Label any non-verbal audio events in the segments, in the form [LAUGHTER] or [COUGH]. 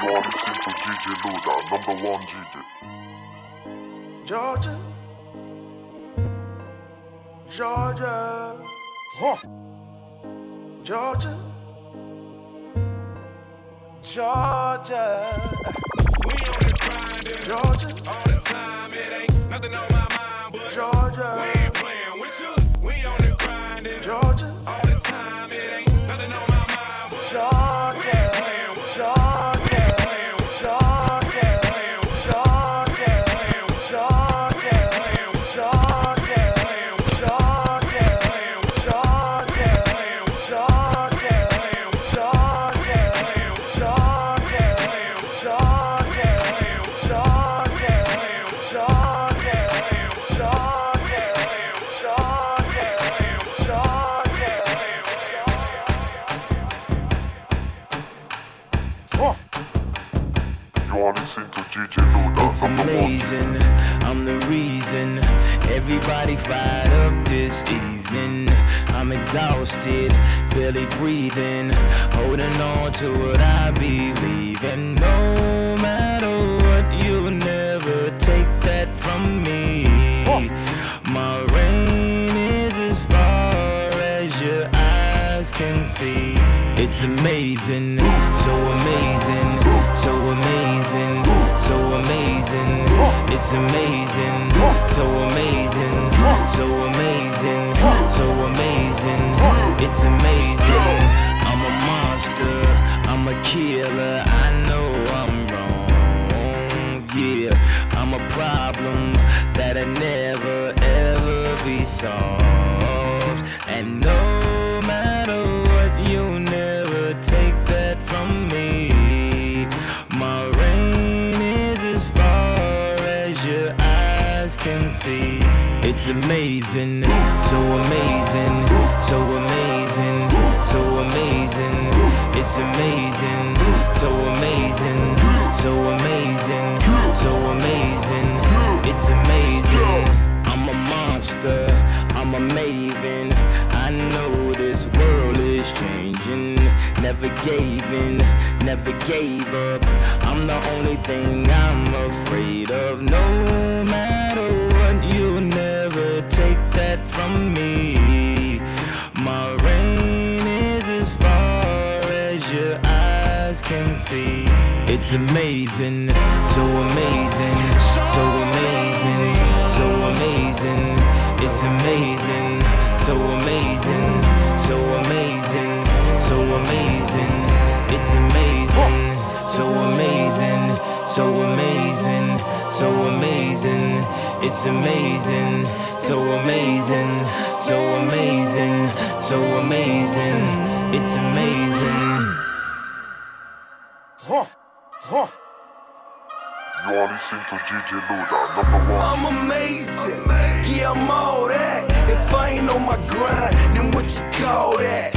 are listening to Luda, number one DJ. Georgia, Georgia, huh. Georgia, Georgia. We on the grind, Georgia, all the time. It ain't nothing on my mind, but Georgia, we ain't playing with you. We on the grind, Georgia, Luda, It's number one DJ. amazing, I'm the reason everybody fired up this evening. I'm exhausted, barely breathing, holding on to what I believe in. No matter what, you'll never take that from me. My reign is as far as your eyes can see. It's amazing, It's amazing, so amazing, so amazing, so amazing. It's amazing. I'm a monster, I'm a killer. I know I'm wrong. Yeah, I'm a problem that'll never ever be solved. It's amazing, so amazing, so amazing, so amazing. It's amazing, so amazing, so amazing, so amazing. It's amazing. I'm a monster, I'm a maven. I know this world is changing. Never gave in, never gave up. I'm the only thing I'm afraid of. No never take that from me. My reign is as far as your eyes can see. It's amazing, so amazing, so amazing, so amazing. It's amazing, so amazing, so amazing, so amazing. It's amazing, so amazing, so amazing, so amazing. It's amazing, so amazing, so amazing, so amazing. It's amazing. You are listening to DJ Luda, number one I'm amazing. Yeah, I'm all that. If I ain't on my grind, then what you call that?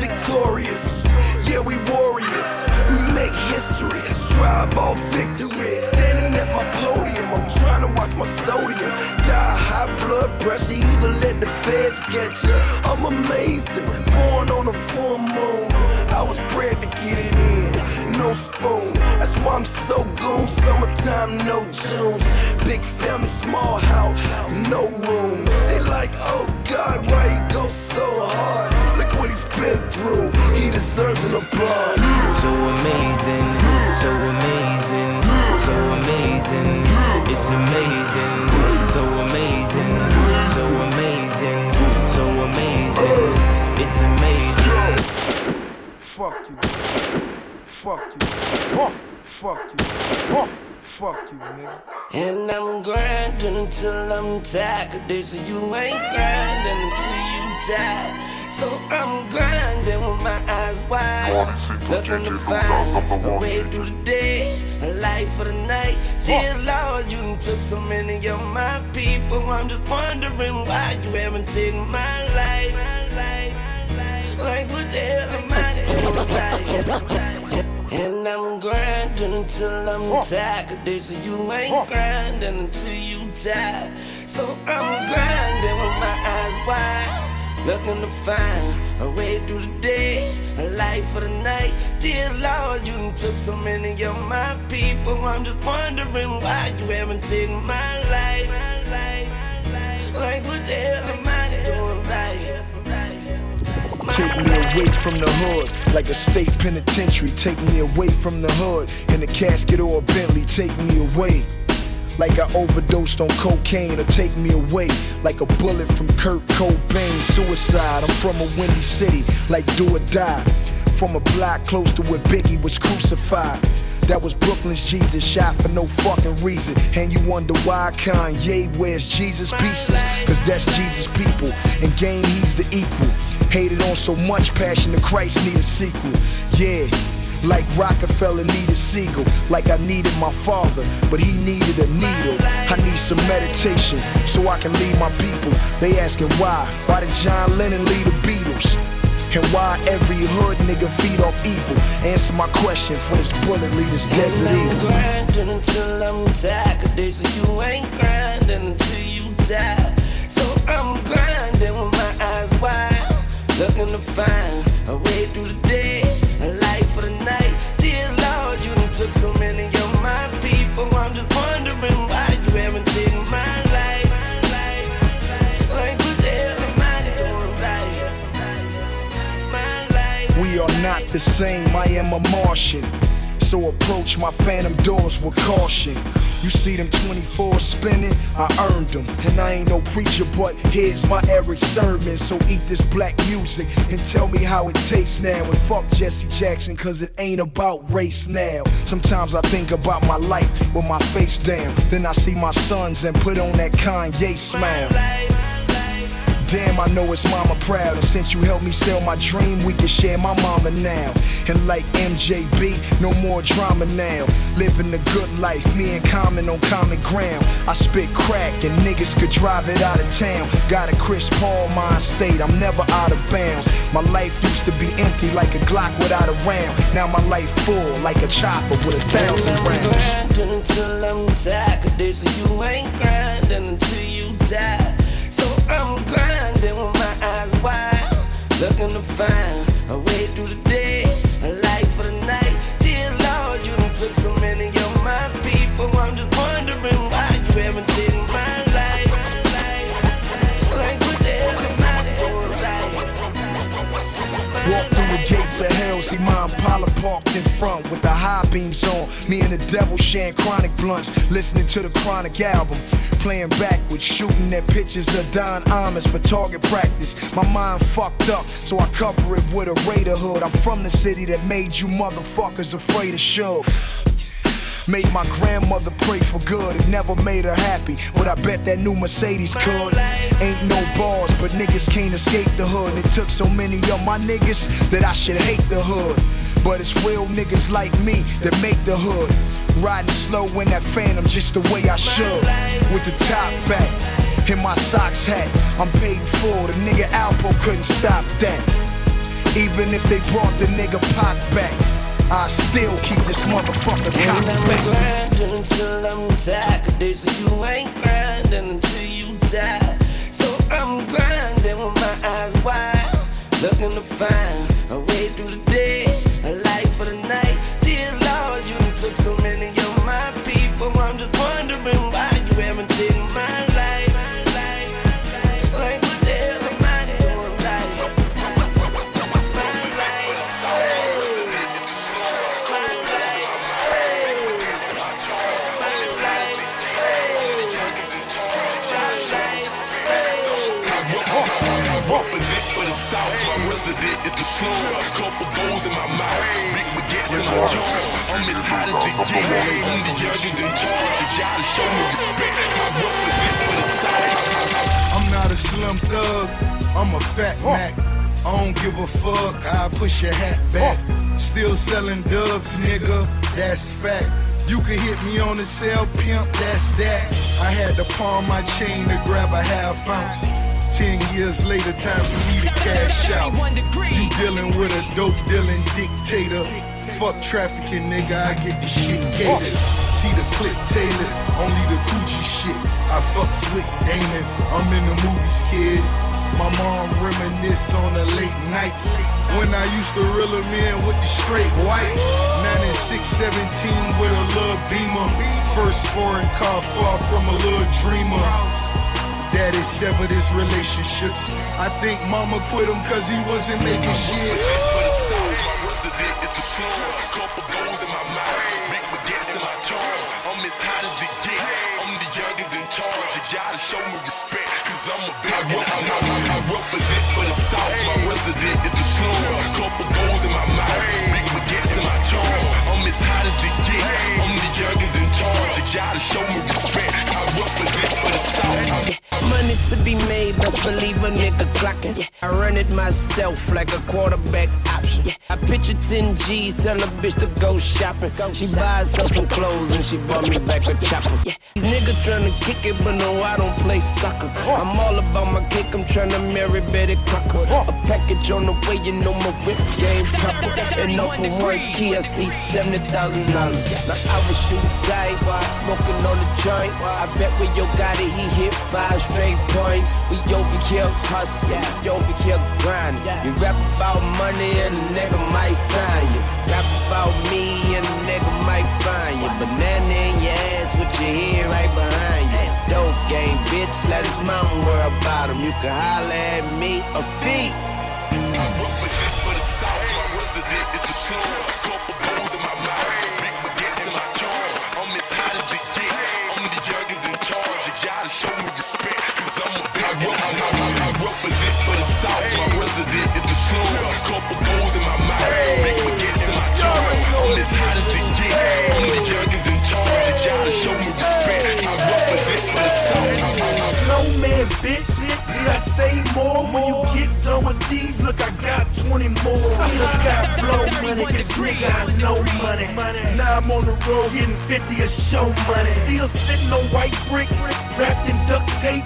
Victorious. Yeah, we warriors. We make history. Strive all victory. Standing at my podium, I'm trying to watch my sodium. Die high blood pressure, either let the feds get you. I'm amazing. Born on a full moon. I was bred to get it in. No spoon. That's why I'm so goon. Summertime, no Junes. Big family, small house, no room. They like, oh God, why he go so hard? What he's been through. He deserves an applause. So amazing, so amazing, so amazing. It's amazing, so amazing, so amazing, so amazing. It's amazing. Fuck you. Fuck you. Fuck, fuck you. Fuck, fuck you, nigga. And I'm grinding until I'm tired. Cause they say you ain't grinding until you die. So I'm grinding with my eyes You wide. are listening to Nothing DJ to Luda, find. number A one way through the day, a life for the night. Dear Lord, you done took so many of my people. I'm just wondering why you haven't taken my life. Like what the hell am I doing? [LAUGHS] And I'm grinding until I'm tired. Cause they say you ain't grinding until you die. So I'm grinding with my eyes wide. looking to find, a way through the day, a life for the night. Dear Lord, you done took so many of my people. I'm just wondering why you haven't taken my life. Like, what the hell am I? My Take me away from the hood, like a state penitentiary. Take me away from the hood, in a casket or a Bentley. Take me away, like I overdosed on cocaine, or take me away, like a bullet from Kurt Cobain. Suicide. I'm from a windy city, like do or die. From a block close to where Biggie was crucified. That was Brooklyn's Jesus, shot for no fucking reason. And you wonder why Kanye wears Jesus pieces? Cause that's Jesus' people. In game, he's the equal. Hated on so much passion, the Christ need a sequel. Yeah. Like Roc-A-Fella needed Sigel, like I needed my father, but he needed a needle. I need some meditation so I can lead my people. They asking why? Why did John Lennon lead the Beatles? And why every hood nigga feed off evil? Answer my question for this bullet lead this desert And I'm eagle. grinding until I'm tired. 'cause they say you ain't grinding until you die. So I'm grinding with my eyes wide, looking to find a way through the day, a life for the night. Dear Lord, you done took so many of my people. I'm just wondering why you haven't taken my life. Like what the hell am I doing? My life. We are not the same, I am a Martian. So approach my phantom doors with caution. You see them 24 spinning, I earned them. And I ain't no preacher, but here's my Erick Sermon. So eat this black music and tell me how it tastes now. And fuck Jesse Jackson, cause it ain't about race now. Sometimes I think about my life with my face down. Then I see my sons and put on that Kanye smile. Damn, I know it's mama proud. And since you helped me sell my dream, we can share my mama now. And like MJB, no more drama now. Living the good life, me and Common on common ground. I spit crack and niggas could drive it out of town. Got a Chris Paul mind state, I'm never out of bounds. My life used to be empty like a Glock without a round. Now my life full like a chopper with a thousand I'm rounds. grinding until I'm tired. 'cause they say you ain't grinding until you die. So I'm grinding with my eyes wide, looking to find a way through the day, a life for the night. Dear Lord, you done took so many of my people. I'm just wondering why you haven't taken see my Impala parked in front with the high beams on. Me and the devil sharing chronic blunts, listening to the chronic album. Playing backwards, shooting at pictures of Don Imus for target practice. My mind fucked up, so I cover it with a Raider hood. I'm from the city that made you motherfuckers afraid of Suge. Made my grandmother pray for good. It never made her happy, but I bet that new Mercedes could. Ain't no bars, but niggas can't escape the hood. And it took so many of my niggas that I should hate the hood. But it's real niggas like me that make the hood. Riding slow in that phantom just the way I should. With the top back and my socks hat. I'm paid in full. The nigga Alpo couldn't stop that. Even if they brought the nigga Pac back, I still keep this motherfucker cocked I'm grinding until I'm tired. they say you ain't grinding until you die. So I'm grinding with my eyes wide, looking to find a way through the day, a life for the night. Dear Lord, you took so many Represent for the South, my resident is the slow. Couple goals in my mouth, big baguettes in my jaw. I'm as hot as it get. I'm the youngest in charge. You gotta show me respect. I represent for the South. I'm not a slim thug, I'm a fat Mac. I don't give a fuck, I push your hat back. Still selling dubs, nigga, that's fact. You can hit me on the cell, pimp, that's that. I had to pawn my chain to grab a half ounce. Ten years later, time for me to cash out. You dealing with a dope dealing dictator. Fuck trafficking, nigga, I get the shit catered. See the clip tailored, only the Gucci shit. I fuck Slick Damon, I'm in the movies, kid. My mom reminisce on the late nights when I used to reel them in with the straight white. 96, 17 with a little beamer. First foreign car far from a little dreamer. Daddy severed his relationships. I think mama quit him cause he wasn't making shit. For the south, my resident is the slum. Couple goals in my mouth, big baguettes in my charm. I'm as hot as it get. I'm the youngest in charge. Gotta show me respect, cause I'm a big I, I, I, I, I represent for the south, my resident is the slum. Couple goals in my mouth, big baguettes in my charm. I'm as hot as it get. I'm the youngest in charge. Gotta show me respect. To be made, best believe a nigga clocking. I run it myself like a quarterback option. Yeah. I picture 10 G's, tell a bitch to go shopping. She buys herself some clothes and she bought me back a chopper. Yeah. These niggas tryna kick it, but no, I don't play soccer. I'm all about my kick, I'm tryna marry Betty Crocker. A package on the way, you know my whip game proper. And off for one key, I see $70,000. Now I was shooting dice, smoking on the joint. I bet when yo got it, he hit five straight points. We overkill hustle, we overkill grind. You rap about money and a nigga might sign you. Rap about me and a nigga might find you. Banana in your ass with your head right behind you. Dope game, bitch, let his mama worry about him. You can holler at me a fee. I represent for the south, my resident is the slum. Is. Couple goals in my mouth, my. I'm as hot as it. I'm the youngest in charge. Gotta show me respect. I represent for the. Snowman, bitch. Did I say more? When you get done with these, look, I got 20 more. Still got blow money, cause nigga, I know money. Now I'm on the road getting 50 a show money. Still sitting on white bricks, wrapped in duct tape.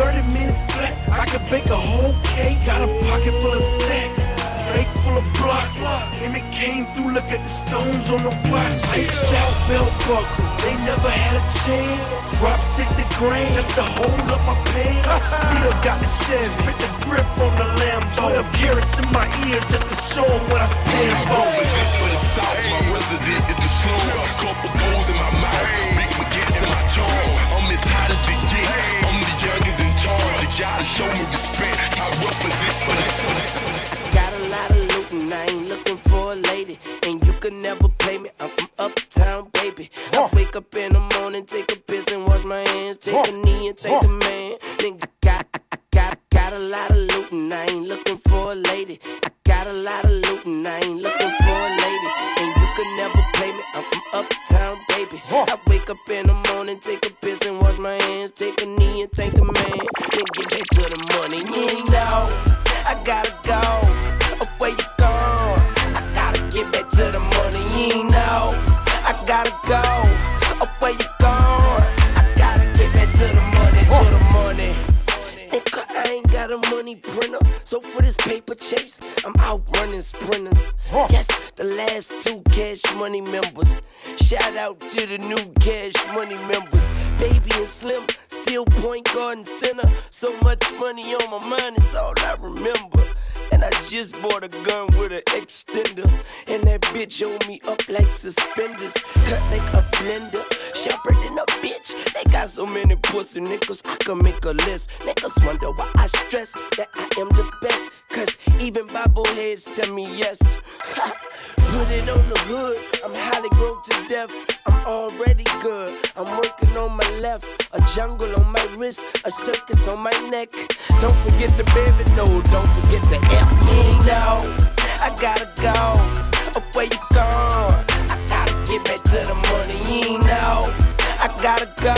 30 minutes flat, I could bake a whole cake. Got a pocket full of stacks. Safe full of blocks. And it came through, look at the stones on the watch. Iced out belt buckle, they never had a chance. Drop 60 grand just to hold up my pants. Still got the shed, spit the grip on the Lambo. 12 carats in my ears just to show 'em what I stand for. for the south, my resident is the slum. Couple goals in my mouth, big baguettes in my charm. I'm as hot as it get. I'm the youngest in charge. Gotta show me respect. I represent for the south. And I ain't looking for a lady. And you can never play me, I'm from uptown, baby. I wake up in the morning, take a piss and wash my hands, take a knee and thank the man. Then I got, I, I got, I got a lot of loot and I ain't looking for a lady. I got a lot of loot and I ain't looking for a lady. And you can never play me, I'm from uptown, baby. I wake up in the morning, take a piss and wash my hands, take a knee and thank the man. Then get back to the money. So for this paper chase, I'm out running sprinters. Yes, the last two cash money members. Shout out to the new cash money members. Baby and Slim, still point guard and center. So much money on my mind is all I remember. And I just bought a gun with an extender. And that bitch hold me up like suspenders. Cut like a blender. Sharper than a bitch. So many pussy niggas, I can make a list. Niggas wonder why I stress that I am the best. Cause even Bible heads tell me yes. [LAUGHS] Put it on the hood, I'm highly growth to death. I'm already good. I'm working on my left, a jungle on my wrist, a circus on my neck. Don't forget the baby, no, don't forget the F. Know, I gotta go. Oh, where you gone? I gotta get back to the money. You know, gotta go.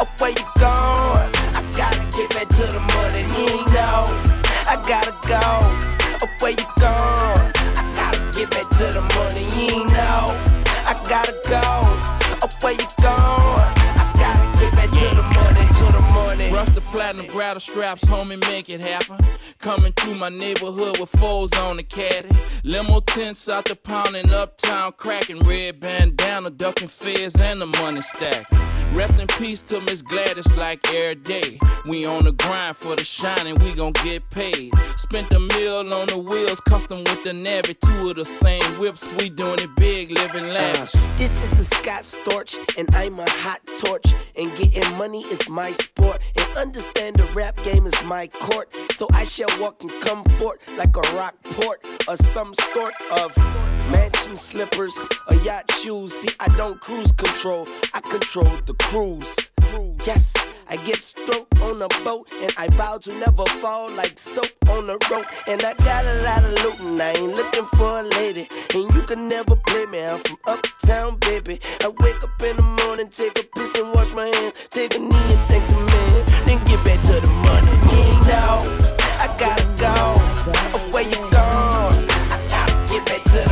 Oh, where you gone? I gotta get back to the money. You know, I gotta go. Oh, where you gone? I gotta get back to the money. You know, I gotta go. Oh, where you gone? Platinum, straddle straps, homie, make it happen. Coming through my neighborhood with foes on the caddy. Limo tents out the pounding uptown, cracking red bandana, ducking feds and the money stack. Rest in peace to Miss Gladys like every day. We on the grind for the shine and we gon' get paid. Spent a meal on the wheels, custom with the Navy. Two of the same whips, we doing it big, living lavish. Uh, this is the Scott Storch, and I'm a hot torch. And getting money is my sport. And understand the rap game is my court. So I shall walk in comfort like a rock port or some sort of mansion slippers or yacht shoes. See, I don't cruise control, I control the cruise. Yes, I get stroked on a boat, and I vow to never fall like soap on a rope. And I got a lot of loot, and I ain't looking for a lady. And you can never play me, I'm from uptown, baby. I wake up in the morning, take a piss and wash my hands, take a knee and thank the man, then get back to the money. You know, I gotta go. Where you gone? I gotta get back to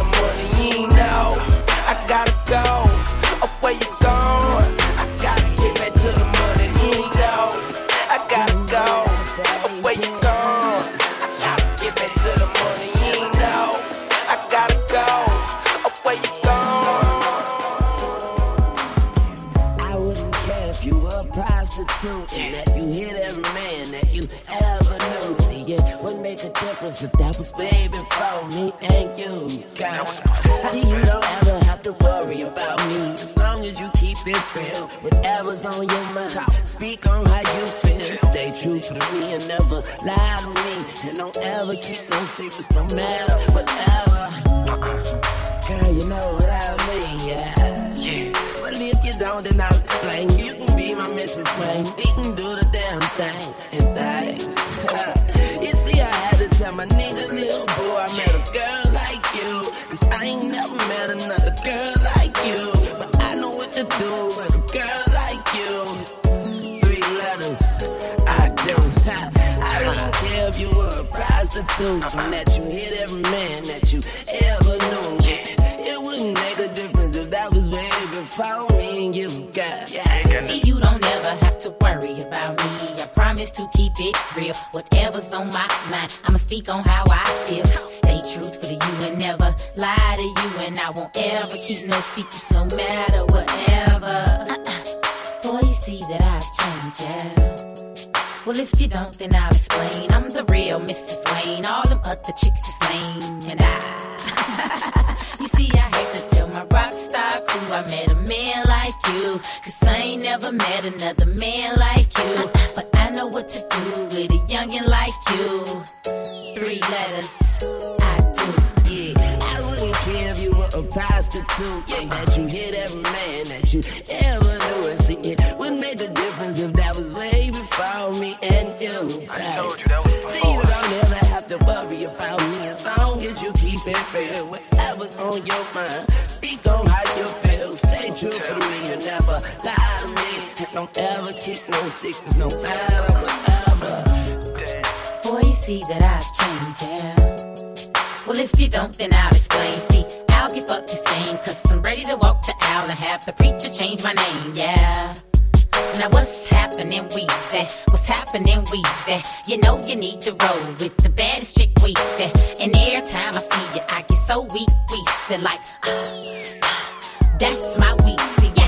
and that you hit every man that you ever knew. See, it wouldn't make a difference if that was way before me and you. God. See, you don't ever have to worry about me as long as you keep it real. Whatever's on your mind, speak on how you feel. Stay true to me and never lie to me. And don't ever keep no secrets, no matter whatever. Girl, you know what I mean, yeah. Yeah. Well, if you don't, then I'll explain. You be my Mrs. Wayne. We can do the damn thing and things. [LAUGHS] you see, I had to tell my nigga, little boy, I met a girl like you. Cause I ain't never met another girl like you. But I know what to do with a girl like you. Three letters, I do. [LAUGHS] I don't care if you were a prostitute and that you hit every man that you ever knew. It wouldn't make a difference if that was way before worry about me. I promise to keep it real. Whatever's on my mind, I'ma speak on how I feel. Stay truthful to you and never lie to you. And I won't ever keep no secrets, no matter whatever. Uh-uh. Boy, you see that I've changed, yeah. Well, if you don't, then I'll explain. I'm the real Mrs. Wayne. All them other chicks is lame. And I, [LAUGHS] you see, I had to tell my rock star crew I met a man like you. Cause I ain't never met another man like you. But I know what to do with a youngin' like you. Three letters, I do. Yeah, I wouldn't care if you were a prostitute. Yeah, that you hit every man that you ever knew. And see, it wouldn't make a difference if that was way before me and you. I told you that was before. See, you don't ever have to worry about me as long as you keep it real. Whatever's on your mind, speak on how you feel. Stay true to me and never lie to me. And don't ever keep no secrets, no matter whatever. Boy, you see that I've changed, yeah. Well, if you don't, then I'll explain. See, I'll give up this game, cause I'm ready to walk the aisle and have the preacher change my name, yeah. Now what's happening, we say? What's happening, we say? You know you need to roll with the baddest chick we say. And every time I see you, I get so weak, we say like, uh, uh, that's my we say, yeah.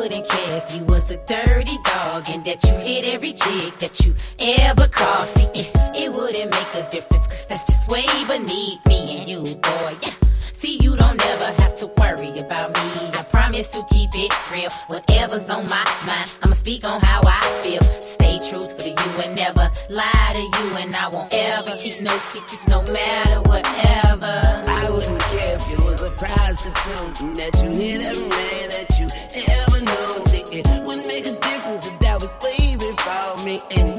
Wouldn't care if you was a dirty dog and that you hit every chick that you ever crossed. It, it wouldn't make a difference, cause that's just way beneath me and you, boy, yeah. See, you don't ever have to worry about me. I promise to keep it real. Whatever's on my mind, I'ma speak on how I feel. Stay truthful to you and never lie to you. And I won't ever keep no secrets, no matter whatever. I wouldn't care if you was a prostitute that you hit every man that you See, it wouldn't make a difference if that was way before me and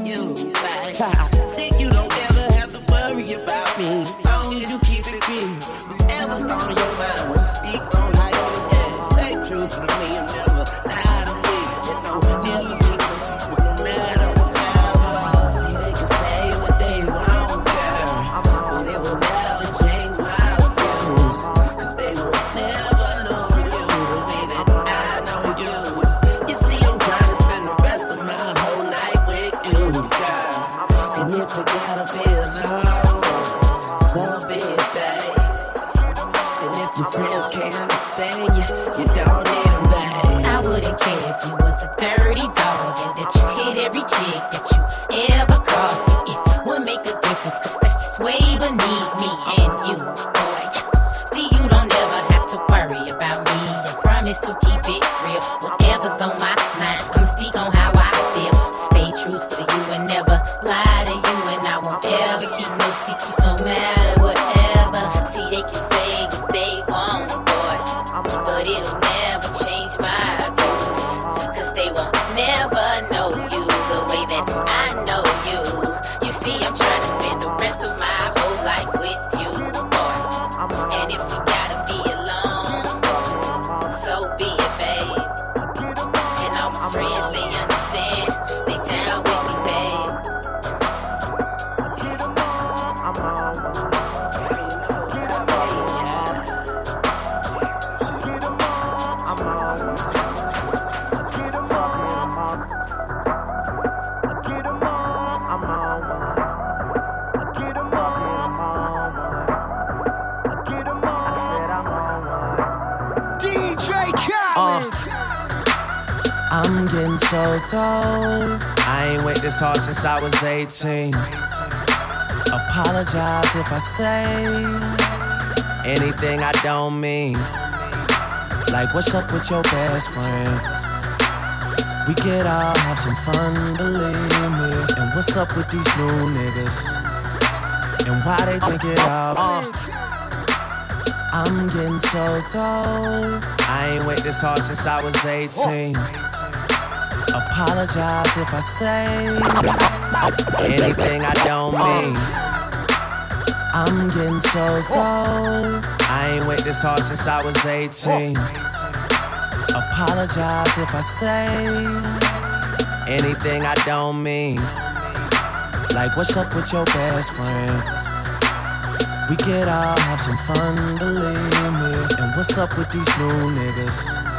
I ain't wait this hard since I was 18. Apologize if I say anything I don't mean. Like, what's up with your best friend? We could all have some fun, believe me. And what's up with these new niggas? And why they think it all? Uh, uh, uh. I'm getting so cold. I ain't wait this hard since I was 18. Apologize if I say anything I don't mean. I'm getting so cold. I ain't wait this hard since I was 18. Apologize if I say anything I don't mean. Like, what's up with your best friend? We could all have some fun, believe me. And what's up with these new niggas?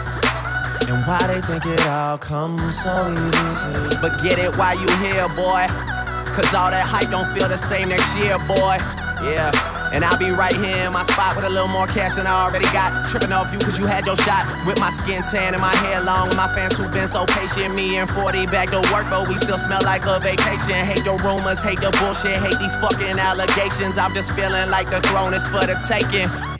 Why they think it all comes so easy? But get it while you here, boy. Cause all that hype don't feel the same next year, boy. Yeah. And I'll be right here in my spot with a little more cash than I already got. Tripping off you cause you had your shot. With my skin tan and my hair long. And my fans who've been so patient. Me and 40 back to work, but we still smell like a vacation. Hate the rumors, hate the bullshit, hate these fucking allegations. I'm just feeling like the throne is for the taking.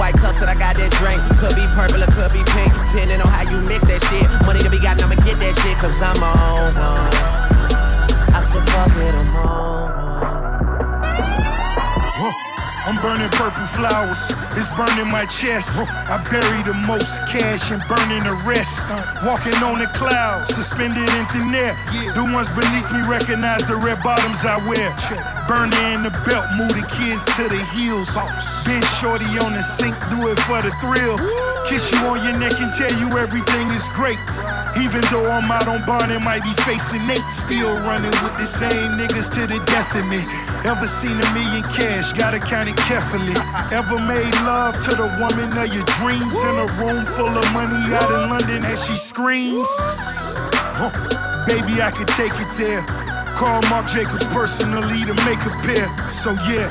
white cups that I got that drink. Could be purple or could be pink. Depending on how you mix that shit. Money to be gotten, I'ma get that shit. Cause I'm on. I said, fuck it, I'm on. I'm burning purple flowers, it's burning my chest. I bury the most cash and burning the rest. Walking on the clouds, suspended in thin air. The ones beneath me recognize the red bottoms I wear. Burning in the belt, move the kids to the heels. Been shorty on the sink, do it for the thrill. Kiss you on your neck and tell you everything is great. Even though I'm out on bond and might be facing Nate, still running with the same niggas to the death of me. Ever seen a million cash? Gotta count it carefully. [LAUGHS] Ever made love to the woman of your dreams in a room full of money out in London as she screams? Huh. Baby, I could take it there. Call Marc Jacobs personally to make a pair. So yeah.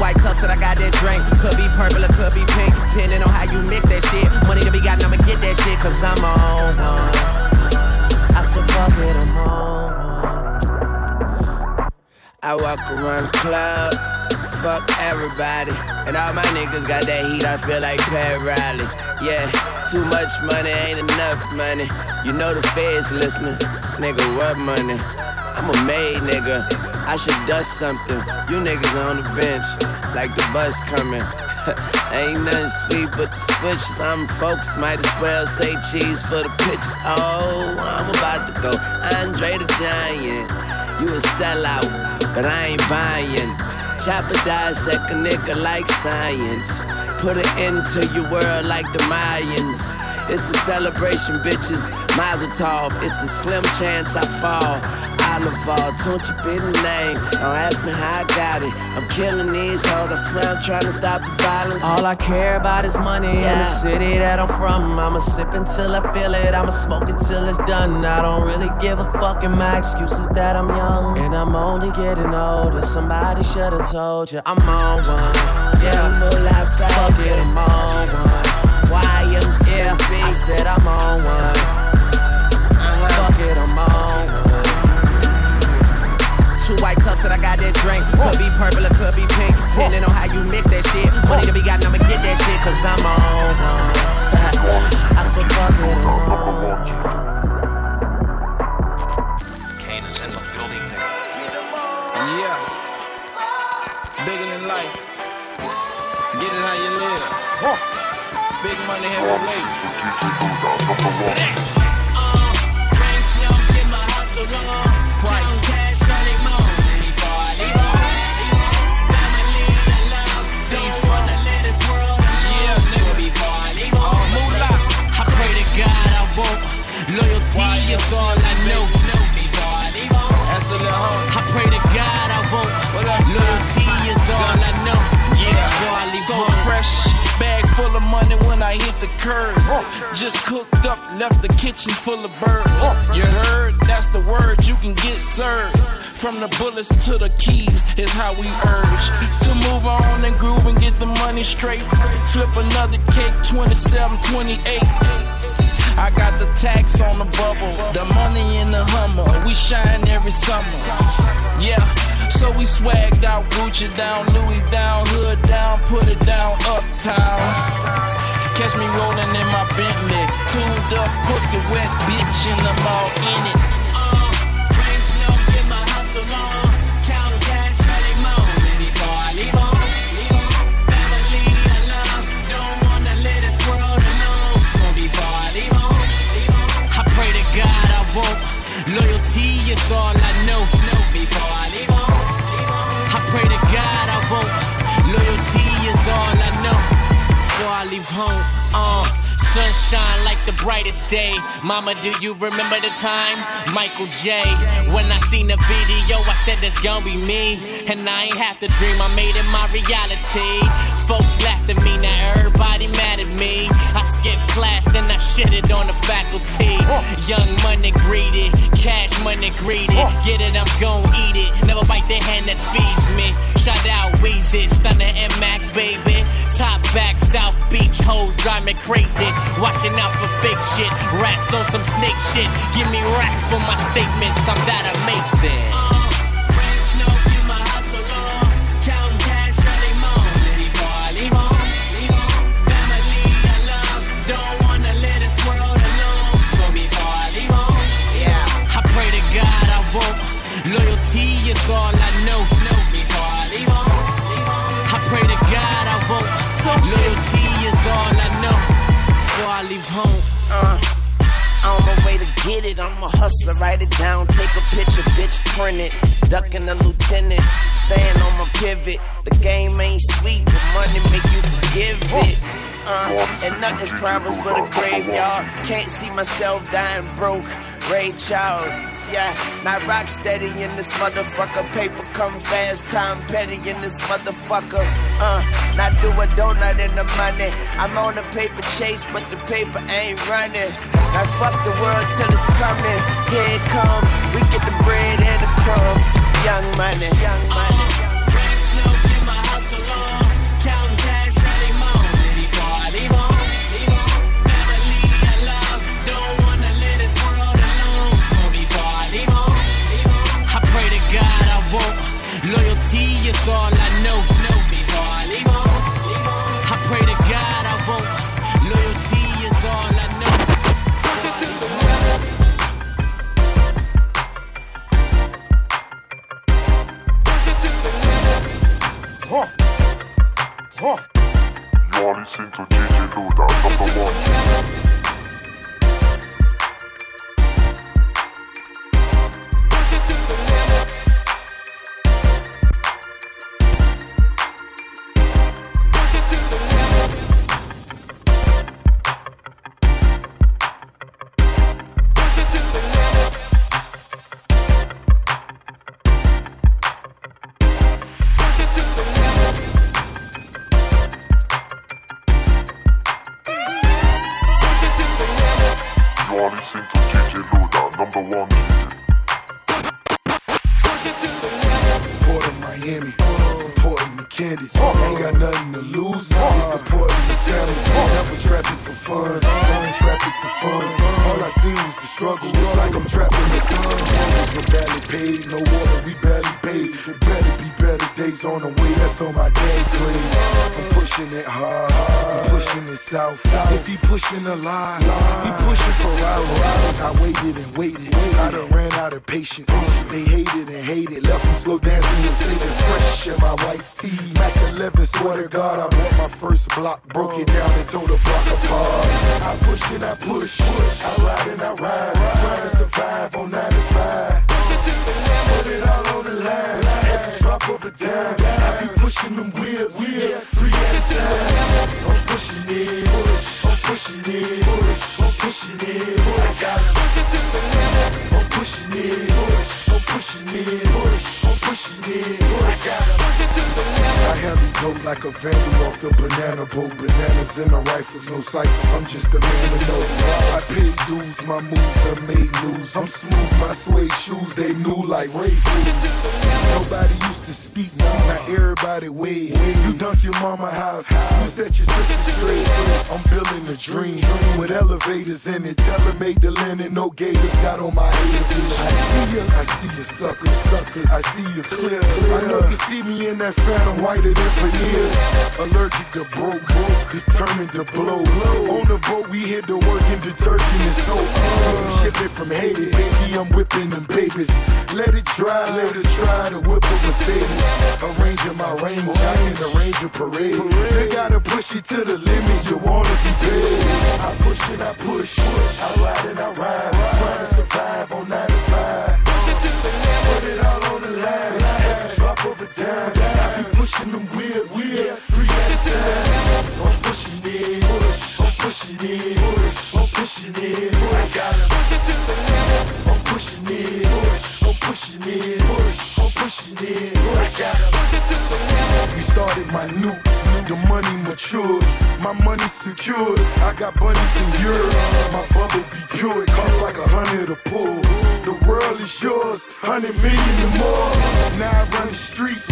White cups that I got that drink. Could be purple or could be pink. Depending on how you mix that shit. Money to be gotten, I'ma get that shit. Cause I'm on one. I said, fuck it, I'm on one. I walk around the club, fuck everybody. And all my niggas got that heat, I feel like Pat Riley. Yeah, too much money ain't enough money. You know the feds listening. Nigga, what money? I'm a made nigga. I should dust something. You niggas on the bench, like the bus coming. [LAUGHS] Ain't nothing sweet but the switches. I'm focused, might as well say cheese for the pitches. Oh, I'm about to go. Andre the Giant. You a sellout, but I ain't buying. Chopper dissect a nigga like science. Put it into your world like the Mayans. It's a celebration, bitches. Mazel tov. It's a slim chance I fall. Oliver, don't you be the name. Don't ask me how I got it. I'm killing these hoes. I swear I'm trying to stop the violence. All I care about is money Yeah. and the city that I'm from. I'ma sip until I feel it. I'ma smoke it till it's done. I don't really give a fuck. And my excuse is that I'm young and I'm only getting older. Somebody should've told you I'm on one. Yeah, fuck it, I'm on one. Yeah, I said I'm on one. Fuck it, I'm on one. Two white cups and I got that drink. Could be purple or could be pink. Depending on how you mix that shit. Money to be gotten, I'ma get that shit. Cause I'm on one. I said fuck it, I'm on Kane is in the building. Yeah. Bigger than life. Get it how you live. Big money, heavy labor. Yeah, so fresh, bag full of money when I hit the curb. Just cooked up, left the kitchen full of birds. You heard? That's the word you can get served. From the bullets to the keys is how we urge to move on and groove and get the money straight. Flip another cake, 27, 28. I got the tax on the bubble, the money in the Hummer. We shine every summer. Yeah, so we swagged out, Gucci down, Louis down, hood down, put it down uptown. Catch me rolling in my Bentley, tuned up, pussy wet, bitch, and I'm all in it. Rain, snow, get my hustle on. Cash. Before I leave to God I won't. Loyalty is all I know. Before I leave home. Pray to God I won't. Loyalty is all I know. Before I leave home. Uh. Sunshine like the brightest day. Mama, do you remember the time? Michael J. When I seen the video, I said it's gonna be me. And I ain't have to dream, I made it my reality. Folks laughed at me, now everybody mad at me. I skipped class and I shitted on the faculty. Young money greedy, cash money greedy. Get it, I'm gon' eat it. Never bite the hand that feeds me. Shout out Weezy, and Mac, baby. Top back, South Beach, hoes drive me crazy. Watching out for fake shit, rats on some snake shit. Give me racks for my statements, I'm that amazing. All I know. Before I leave home. I pray to God I won't. Loyalty is all I know. Before I leave home. Uh, on my way to get it, I'm a hustler. Write it down, take a picture, bitch, print it. Ducking the lieutenant, staying on my pivot. The game ain't sweet, but money make you forgive it. Uh, and nothing's promised but a graveyard. Can't see myself dying broke. Ray Charles, yeah, not rock steady in this motherfucker. Paper come fast, time petty in this motherfucker. Uh, not do a donut in the money. I'm on a paper chase, but the paper ain't running. Now fuck the world till it's coming. Here it comes. We get the bread and the crumbs. Young money, young money. all I know. I pray to God I won't. Loyalty is all I know. Huh. Huh. You are listening to DJ Luda, number one. If the pushing that phantom whiter than for years. Allergic to broke, determined to blow. On the boat, we hit the work in detergent and soap. I'm shipping from Haiti, baby, I'm whipping them babies. Let it dry, let it try to whip a Mercedes. Arranging my range, I in the Ranger parade. They gotta push you to the limit, you wanna be paid. I push and I push, I ride and I ride, trying to survive on 95. Pushing it, push, I'm pushing it, push. I got it. I'm pushing it, push, I'm pushing it, push, I'm pushing it, push. I got it. We started my new, the money matured, my money secured. I got bunnies in Europe, my bubble be pure. It costs like a hundred a pull. The world is yours, hundred million or more. Now I run the streets,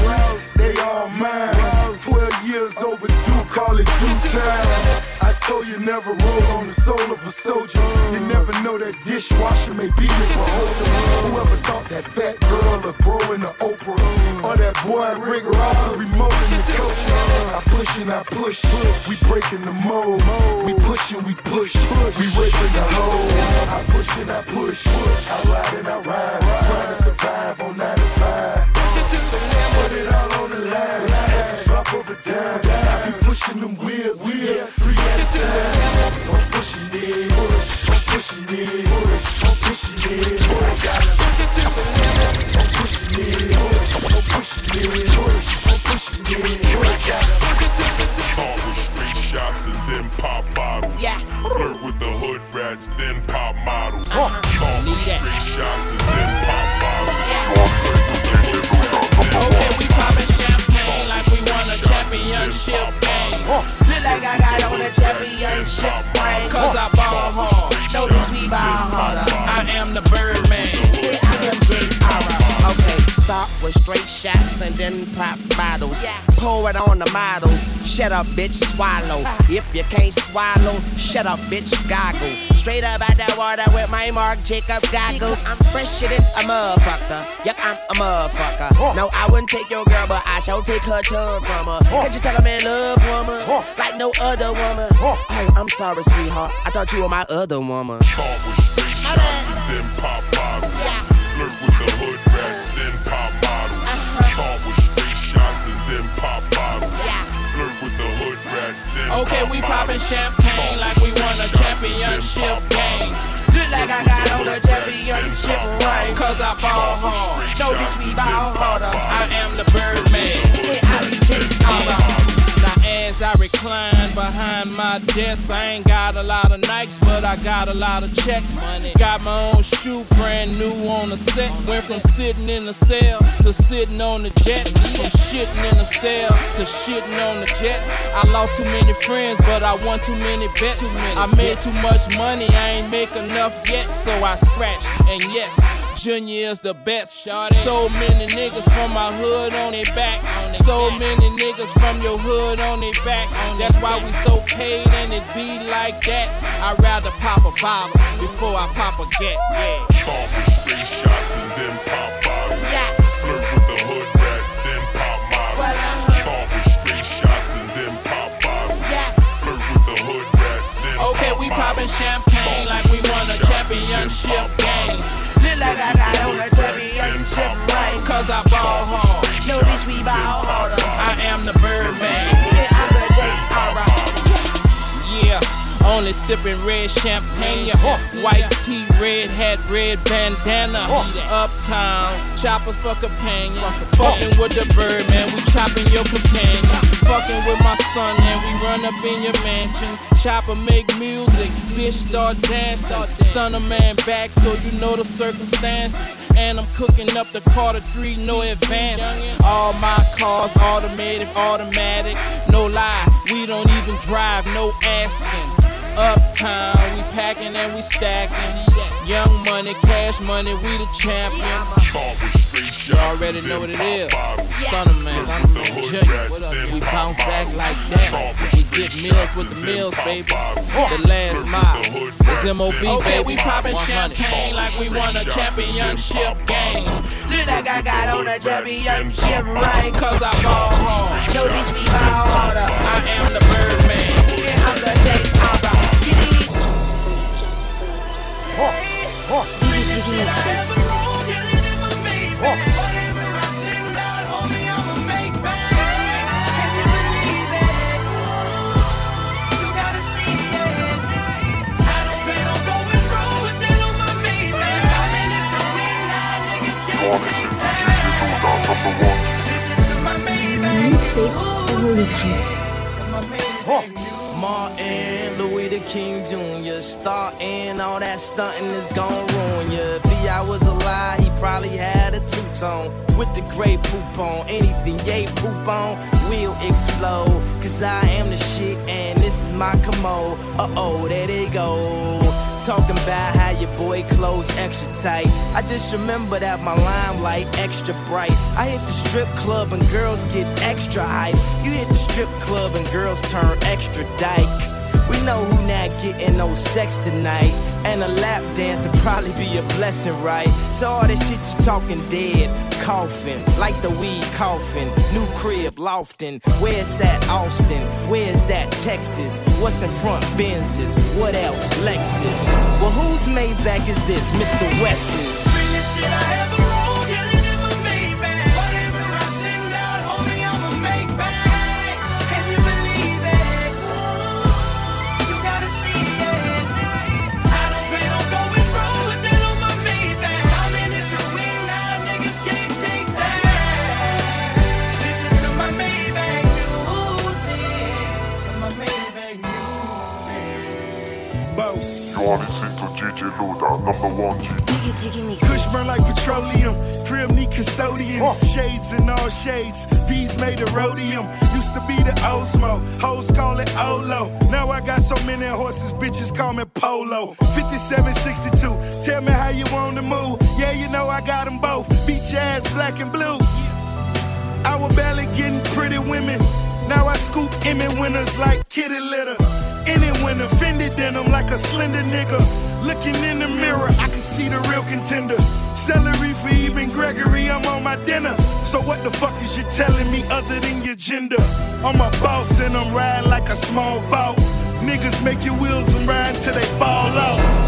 they all mine. Twelve years overdue, call it due time. Told you never roll on the soul of a soldier. You never know that dishwasher may be a beholder. Whoever thought that fat girl would grow the Oprah, or that boy Rick Ross a remote in the culture. I push and I push, we breaking the mold. We push and we push, we raping the hole. I push and I push, I ride and I ride, trying to survive on 95. The drop of. I be pushing them wheels, wheels, three at time. I'm pushing it, push, I'm pushing it, push, I'm pushing it, push. I got it. I'm pushing it, push, I'm pushing it, push, I'm pushing it, push. I got it. Start with straight shots and then pop bottles. Yeah. Flirt with the hood rats, then pop models. Uh-huh. Start with straight shots and then pop bottles. Okay, championship game. Look like I got on a championship ring. Cause I ball hard. Notice me ball harder. Okay, start with straight shots and then pop bottles. Pour it on the models. Shut up, bitch, swallow. If you can't swallow, shut up, bitch, goggle. Straight up out that water with my Marc Jacob goggles. I'm fresher than a motherfucker. Yep, I'm a motherfucker. No, I wouldn't take your girl, but I shall take her tongue from her. Can't you tell I'm in love, woman? Like no other woman. Oh, I'm sorry, sweetheart. I thought you were my other woman. Start straight shots and then pop Okay, we popping champagne like we won a championship game. Look like I got on a championship ring. Cause I ball hard. No, bitch, we ball harder. I am the Birdman. I be Jake recline behind my desk, I ain't got a lot of Nikes, but I got a lot of check money. Got my own shoe, brand new on the set. Went from sitting in the cell to sitting on the jet. From shitting in the cell to shitting on the jet. I lost too many friends, but I won too many bets. I made too much money, I ain't make enough yet, so I scratched. And yes, Junior is the best. So many niggas from my hood on their back. So many niggas from your hood on their back. That's why we so paid and it be like that. I'd rather pop a bottle before I pop a get. Yeah. Start with straight shots and then pop bottles. Flirt with the hood rats, then pop models. With straight shots and then pop bottles. Flirt with the hood rats, then Okay, pop we popping champagne like we won a championship game. Like I got on a championship ring. Cause I ball hard. No, bitch, we ball harder. I am the Birdman. Only sipping red champagne. White tee, red hat, red bandana. Uptown, choppers for companion. Fucking with the bird, man, we chopping your companion. Fucking with my son, and we run up in your mansion. Chopper make music, bitch start dancing. Stun a man back so you know the circumstances. And I'm cooking up the Carter 3, no advance. All my cars automated, automatic. No lie, we don't even drive, no asking. Uptown, we packing and we stacking. Young money, cash money, we the champion. You already know what it is. Stunner man, Stunner man, Junior, what up? We bounce back like that. We get meals with the meals, baby. The last mile. It's MOB, baby. Okay, we popping champagne like we won a championship game. Look like I got on a championship ring. Cause I ball hard. No, bitch, we ball harder. I am the Birdman. I'm the Jake Mixtape Evolution. Martin, Louis the King Jr. Starting, all that stunting is gon' ruin ya. B.I. was a lie, he probably had a two-tone with the Grey Poupon. Anything yay poop on will explode. Cause I am the shit and this is my commode. Uh oh, there they go. Talking about how your boy clothes extra tight. I just remember that my limelight extra bright. I hit the strip club and girls get extra hype. You hit the strip club and girls turn extra dyke. We know who not getting no sex tonight. And a lap dance would probably be a blessing, right? So all this shit you talking dead, coughing, like the weed coughing. New crib, lofting. Where's that Austin? Where's that Texas? What's in front Benzes? What else? Lexus. Well, whose Maybach is this? Mr. West's. Boss. You are listening to DJ Luda, number one G. Kush burn like petroleum. Crib need custodians. Shades in all shades. These made of rhodium. Used to be the Osmo. Hoes call it Olo. Now I got so many horses, bitches call me Polo. 5762. Tell me how you want to move. Yeah, you know I got them both. Beach ass, black and blue. I was barely getting pretty women. Now I scoop Emmy winners like kitty litter. Any winner, Fendi denim like a slender nigga. Looking in the mirror, I can see the real contender. Celery for even Gregory, I'm on my dinner. So what the fuck is you telling me other than your gender? I'm a boss and I'm riding like a small boat. Niggas make your wheels and ride till they fall off.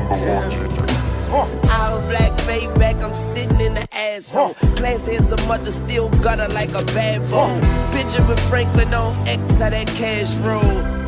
Number one DJ. All black I'm sitting in the asshole. Classy as a mother, still gutter like a bad boy. Benjamin Franklin on X, how that cash roll.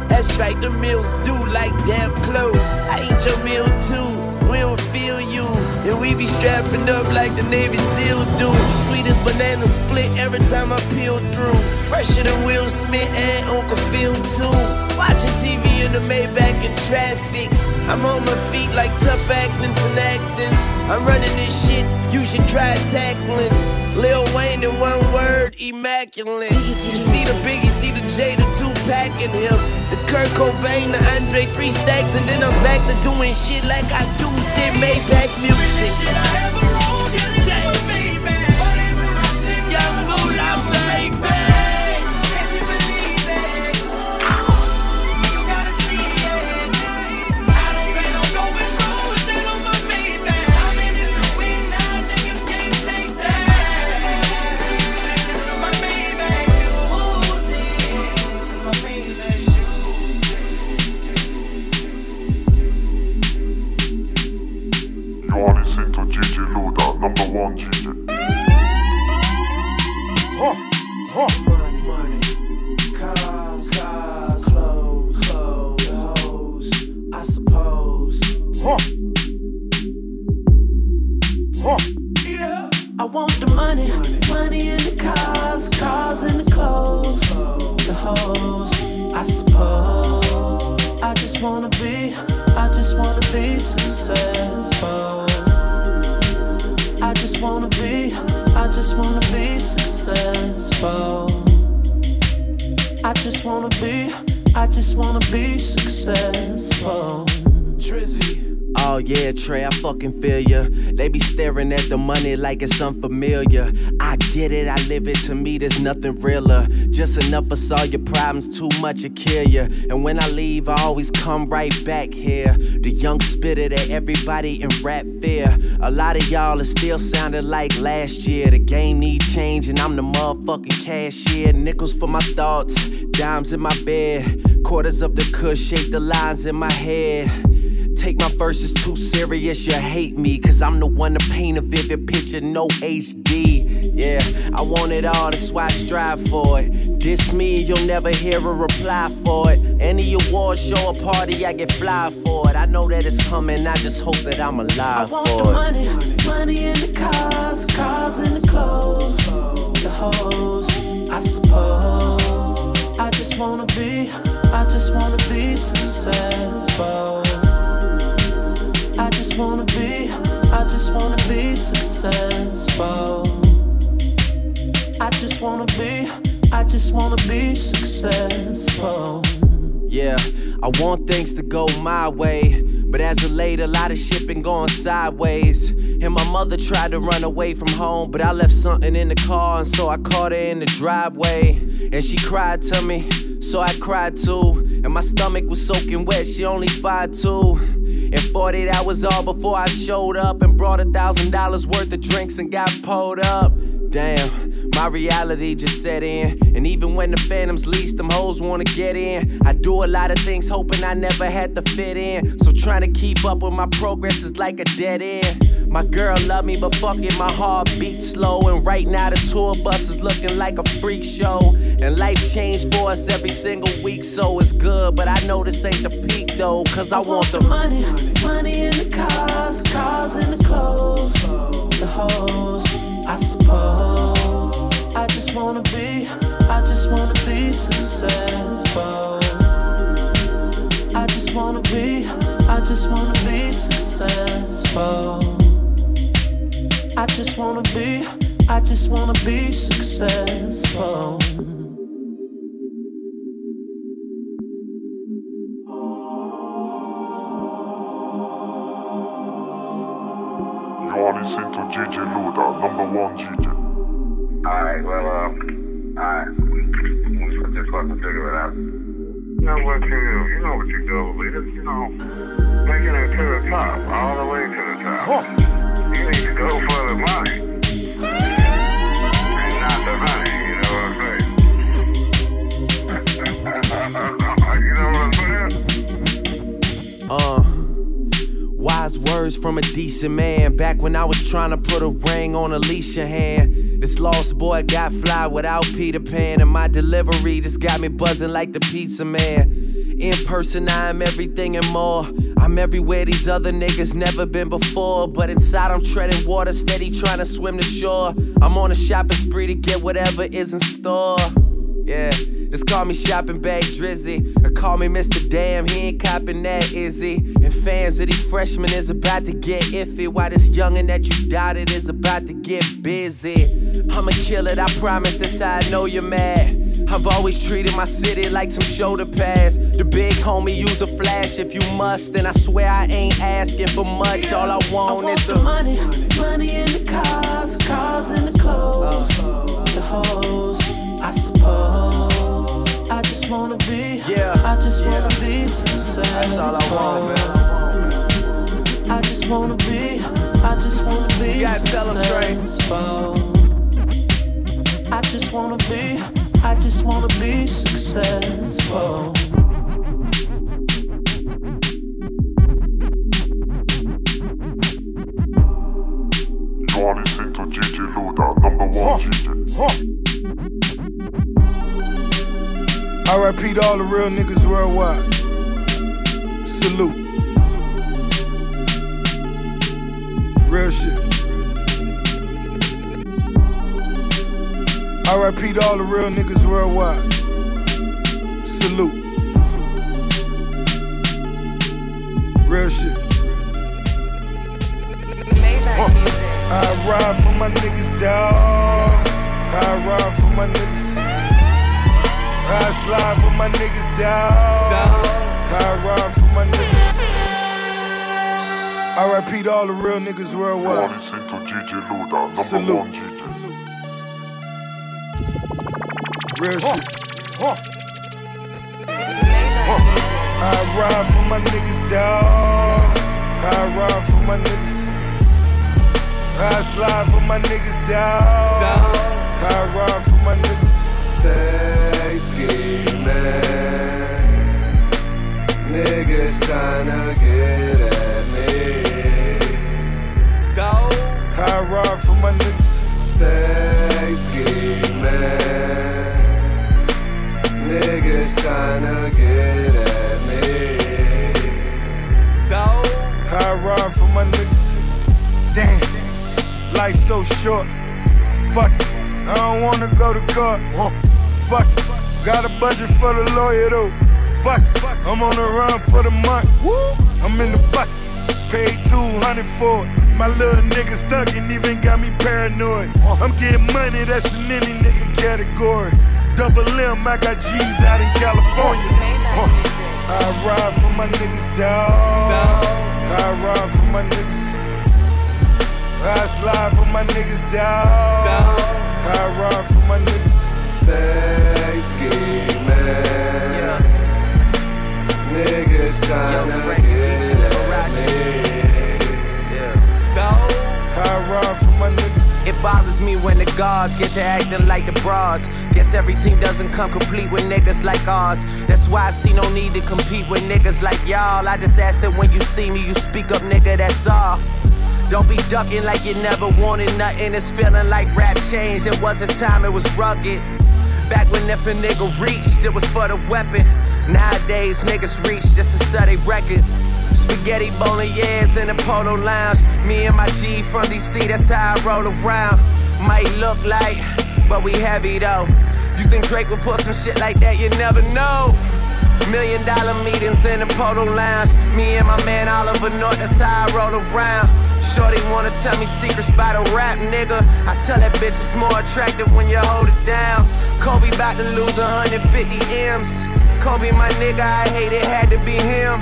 That's right, the meals do like damn clothes. I eat your meal too, we don't feel you. And we be strapping up like the Navy SEAL do. Sweet as banana split every time I peel through. Fresher than Will Smith and Uncle Phil too. Watching TV in the Maybach in traffic. I'm on my feet like tough acting to acting. I'm running this shit, you should try tackling. Lil Wayne in one word, immaculate. You see the Biggie, see the J, the two pack in him. The Kurt Cobain, the Andre, three stacks, and then I'm back to doing shit like I do. Sit Maybach music. Like it's unfamiliar. I get it, I live it. To me, there's nothing realer. Just enough for solve your problems, too much to kill ya. And when I leave, I always come right back here. The young spitter that everybody in rap fear. A lot of y'all are still sounding like last year. The game need change, and I'm the motherfucking cashier. Nickels for my thoughts, dimes in my bed. Quarters of the kush shape the lines in my head. Take my verses too serious, you hate me. Cause I'm the one to paint a vivid picture, no HD. Yeah, I want it all, that's why I strive for it. Diss me, you'll never hear a reply for it. Any award show or party, I get fly for it. I know that it's coming, I just hope that I'm alive I want for the it. money, money in the cars, cars in the clothes, the hoes, I suppose. I just wanna be, I just wanna be successful. I just wanna be, I just wanna be successful. I just wanna be, I just wanna be successful. Yeah, I want things to go my way. But as of late, a lot of shit been going sideways. And my mother tried to run away from home, but I left something in the car, and so I caught her in the driveway. And she cried to me, so I cried too. And my stomach was soaking wet, she only five two. And 48 hours all before I showed up and brought a thousand dollars worth of drinks and got pulled up. Damn, my reality just set in. And even when the phantoms least, them hoes wanna get in. I do a lot of things hoping I never had to fit in. So trying to keep up with my progress is like a dead end. My girl love me, but fuck it, my heart beats slow. And right now the tour bus is looking like a freak show. And life changed for us every single week, so it's good. But I know this ain't the peak though, cause I, want the money, money in the cars, cars in the clothes, the hoes, I suppose. I just wanna be, I just wanna be successful. I just wanna be, I just wanna be successful. I just wanna be, I just wanna be successful. One Alright, well, uh, alright. Let's just fucking figure it out. You know what you do? You know what you do, leaders. You know, making it to the top, all the way to the top. You need to go for the money. And not the money, you know what I'm saying? [LAUGHS] you know what I'm saying? Uh, why from a decent man. Back when I was trying to put a ring on Alicia hand. This lost boy got fly without Peter Pan. And my delivery just got me buzzing like the pizza man. In person, I'm everything and more. I'm everywhere these other niggas never been before. But inside, I'm treading water, steady trying to swim to shore. I'm on a shopping spree to get whatever is in store. Yeah, just call me shopping bag Drizzy. Or call me Mr. Damn, he ain't copping that, is he? And fans of these freshmen is about to get iffy. Why this youngin' that you doubted is about to get busy. I'ma kill it, I promise, how I know you're mad. I've always treated my city like some shoulder pads. The big homie use a flash if you must, and I swear I ain't asking for much. All I want, I is the money, money in the cars, cars in the clothes, the hoes. I suppose I just wanna be, yeah. I just wanna be successful. That's all I want, man. I just wanna be, I just wanna be you gotta successful. I just wanna be, I just wanna be successful. You are listening to DJ Luda, number one GG. RIP to all the real niggas worldwide. Salute. Real shit. RIP to all the real niggas worldwide. Salute. Real shit. I ride for my niggas, dawg. I ride for my niggas. I slide for my niggas, dawg. I ride for my niggas. RIP to all the real niggas worldwide. listening to DJ Luda, Salute. one. Real shit. I ride for my niggas, dawg. I ride for my niggas. I slide for my niggas, dawg. I ride for my niggas. Stay scheming. Niggas tryna get at me. Go. I ride for my niggas. Stay scheming. Niggas tryna get at me. Go. I ride for my niggas. Damn, life so short. Fuck it, I don't wanna go to court. Got a budget for the lawyer though. Fuck I'm on the run for the month. I'm in the bucket, paid 200 for it. My little nigga stuck and even got me paranoid. I'm getting money, that's in any nigga category. Double M, I got G's out in California. Uh, I ride for my niggas, dawg. I ride for my niggas. I slide for my niggas, dawg. I ride for my niggas. Stay scheming. Niggas tryna get at me. I ride for my niggas. It bothers me when the guards get to acting like the bras. Guess every team doesn't come complete with niggas like ours. That's why I see no need to compete with niggas like y'all. I just ask that when you see me, you speak up, nigga, that's all. Don't be ducking like you never wanted nothing. It's feeling like rap changed. There was a time it was rugged. Back when if a nigga reached, it was for the weapon. Nowadays, niggas reach just to sell they record. Spaghetti bolognese in the polo lounge. Me and my G from DC, that's how I roll around. Might look like, but we heavy though. You think Drake would put some shit like that? You never know. Million dollar meetings in the polo lounge. Me and my man Oliver North, that's how I roll around. Shorty wanna tell me secrets about a rap nigga. I tell that bitch it's more attractive when you hold it down. Kobe about to lose 150 M's. Kobe, my nigga, I hate it, had to be him.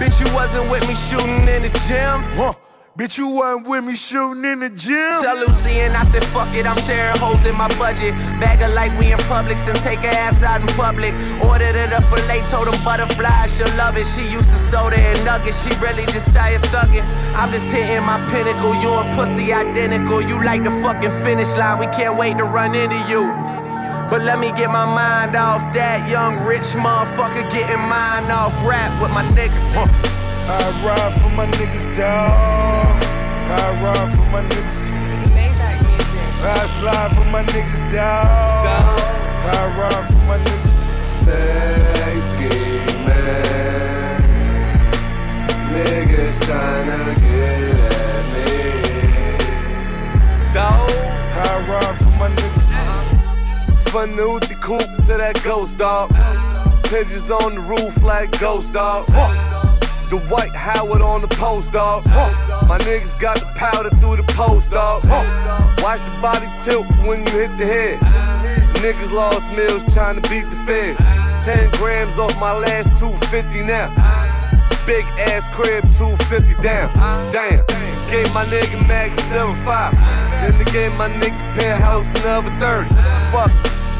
Bitch, you wasn't with me shooting in the gym. Huh. Bitch, you wasn't with me shooting in the gym. Tell Lucy and I said, fuck it, I'm tearing holes in my budget. Bag her like we in Publix and take her ass out in public. Ordered her the filet, told them butterfly, she'll love it. She used to soda and nuggets, she really just tired thugging. I'm just hitting my pinnacle, you and pussy identical. You like the fucking finish line, we can't wait to run into you. But let me get my mind off that young rich motherfucker getting mine off rap with my niggas. I ride for my niggas, dawg. I ride for my niggas. I slide for my niggas, dawg. I ride for my niggas. Stay scheming. Niggas tryna get at me. Dawg. I ride for my niggas. Uh-huh. From the Audi coupe to that ghost dog. Pigeons on the roof like ghost dog. The white Howard on the post dog. My niggas got the powder through the post dog. Watch the body tilt when you hit the head. Niggas lost meals trying to beat the feds. 10 grams off my last 250 now. Big ass crib, 250 down. Damn. Gave my nigga Max 75. Then they gave my nigga penthouse another 30. Fuck.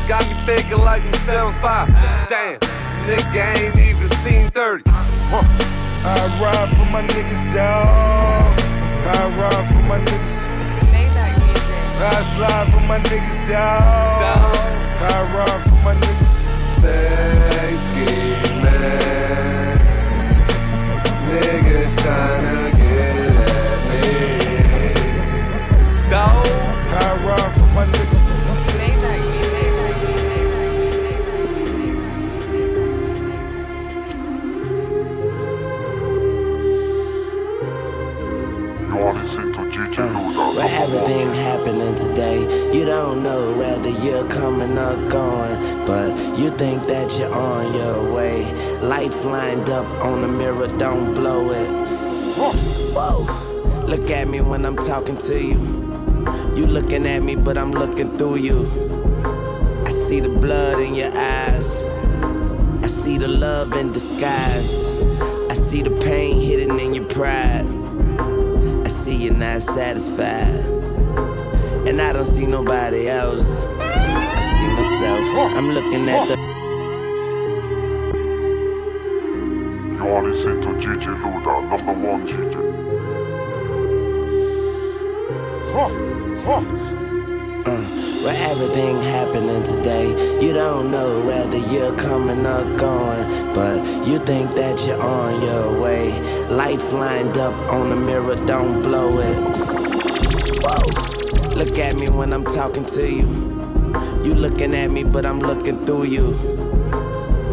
Got me thinking like I'm 75. Damn. Nigga ain't even seen 30. Huh. I ride for my niggas, dawg. I ride for my niggas. I slide for my niggas, dawg. I ride for my niggas. Stay scheming. Niggas tryna get at me. Dawg. I ride for my niggas. Where everything happening today, you don't know whether you're coming or going, but you think that you're on your way. Life lined up on the mirror, don't blow it. Whoa. Look at me when I'm talking to you. You looking at me, but I'm looking through you. I see the blood in your eyes. I see the love in disguise. I see the pain hidden in your pride. I you're not satisfied. And I don't see nobody else. I see myself. I'm looking at the. You are listening to DJ Luda, number one DJ. Uh, where everything happening today. You don't know whether you're coming or going, but you think that you're on your way. Life lined up on the mirror, don't blow it. Whoa. Look at me when I'm talking to you. You looking at me, but I'm looking through you.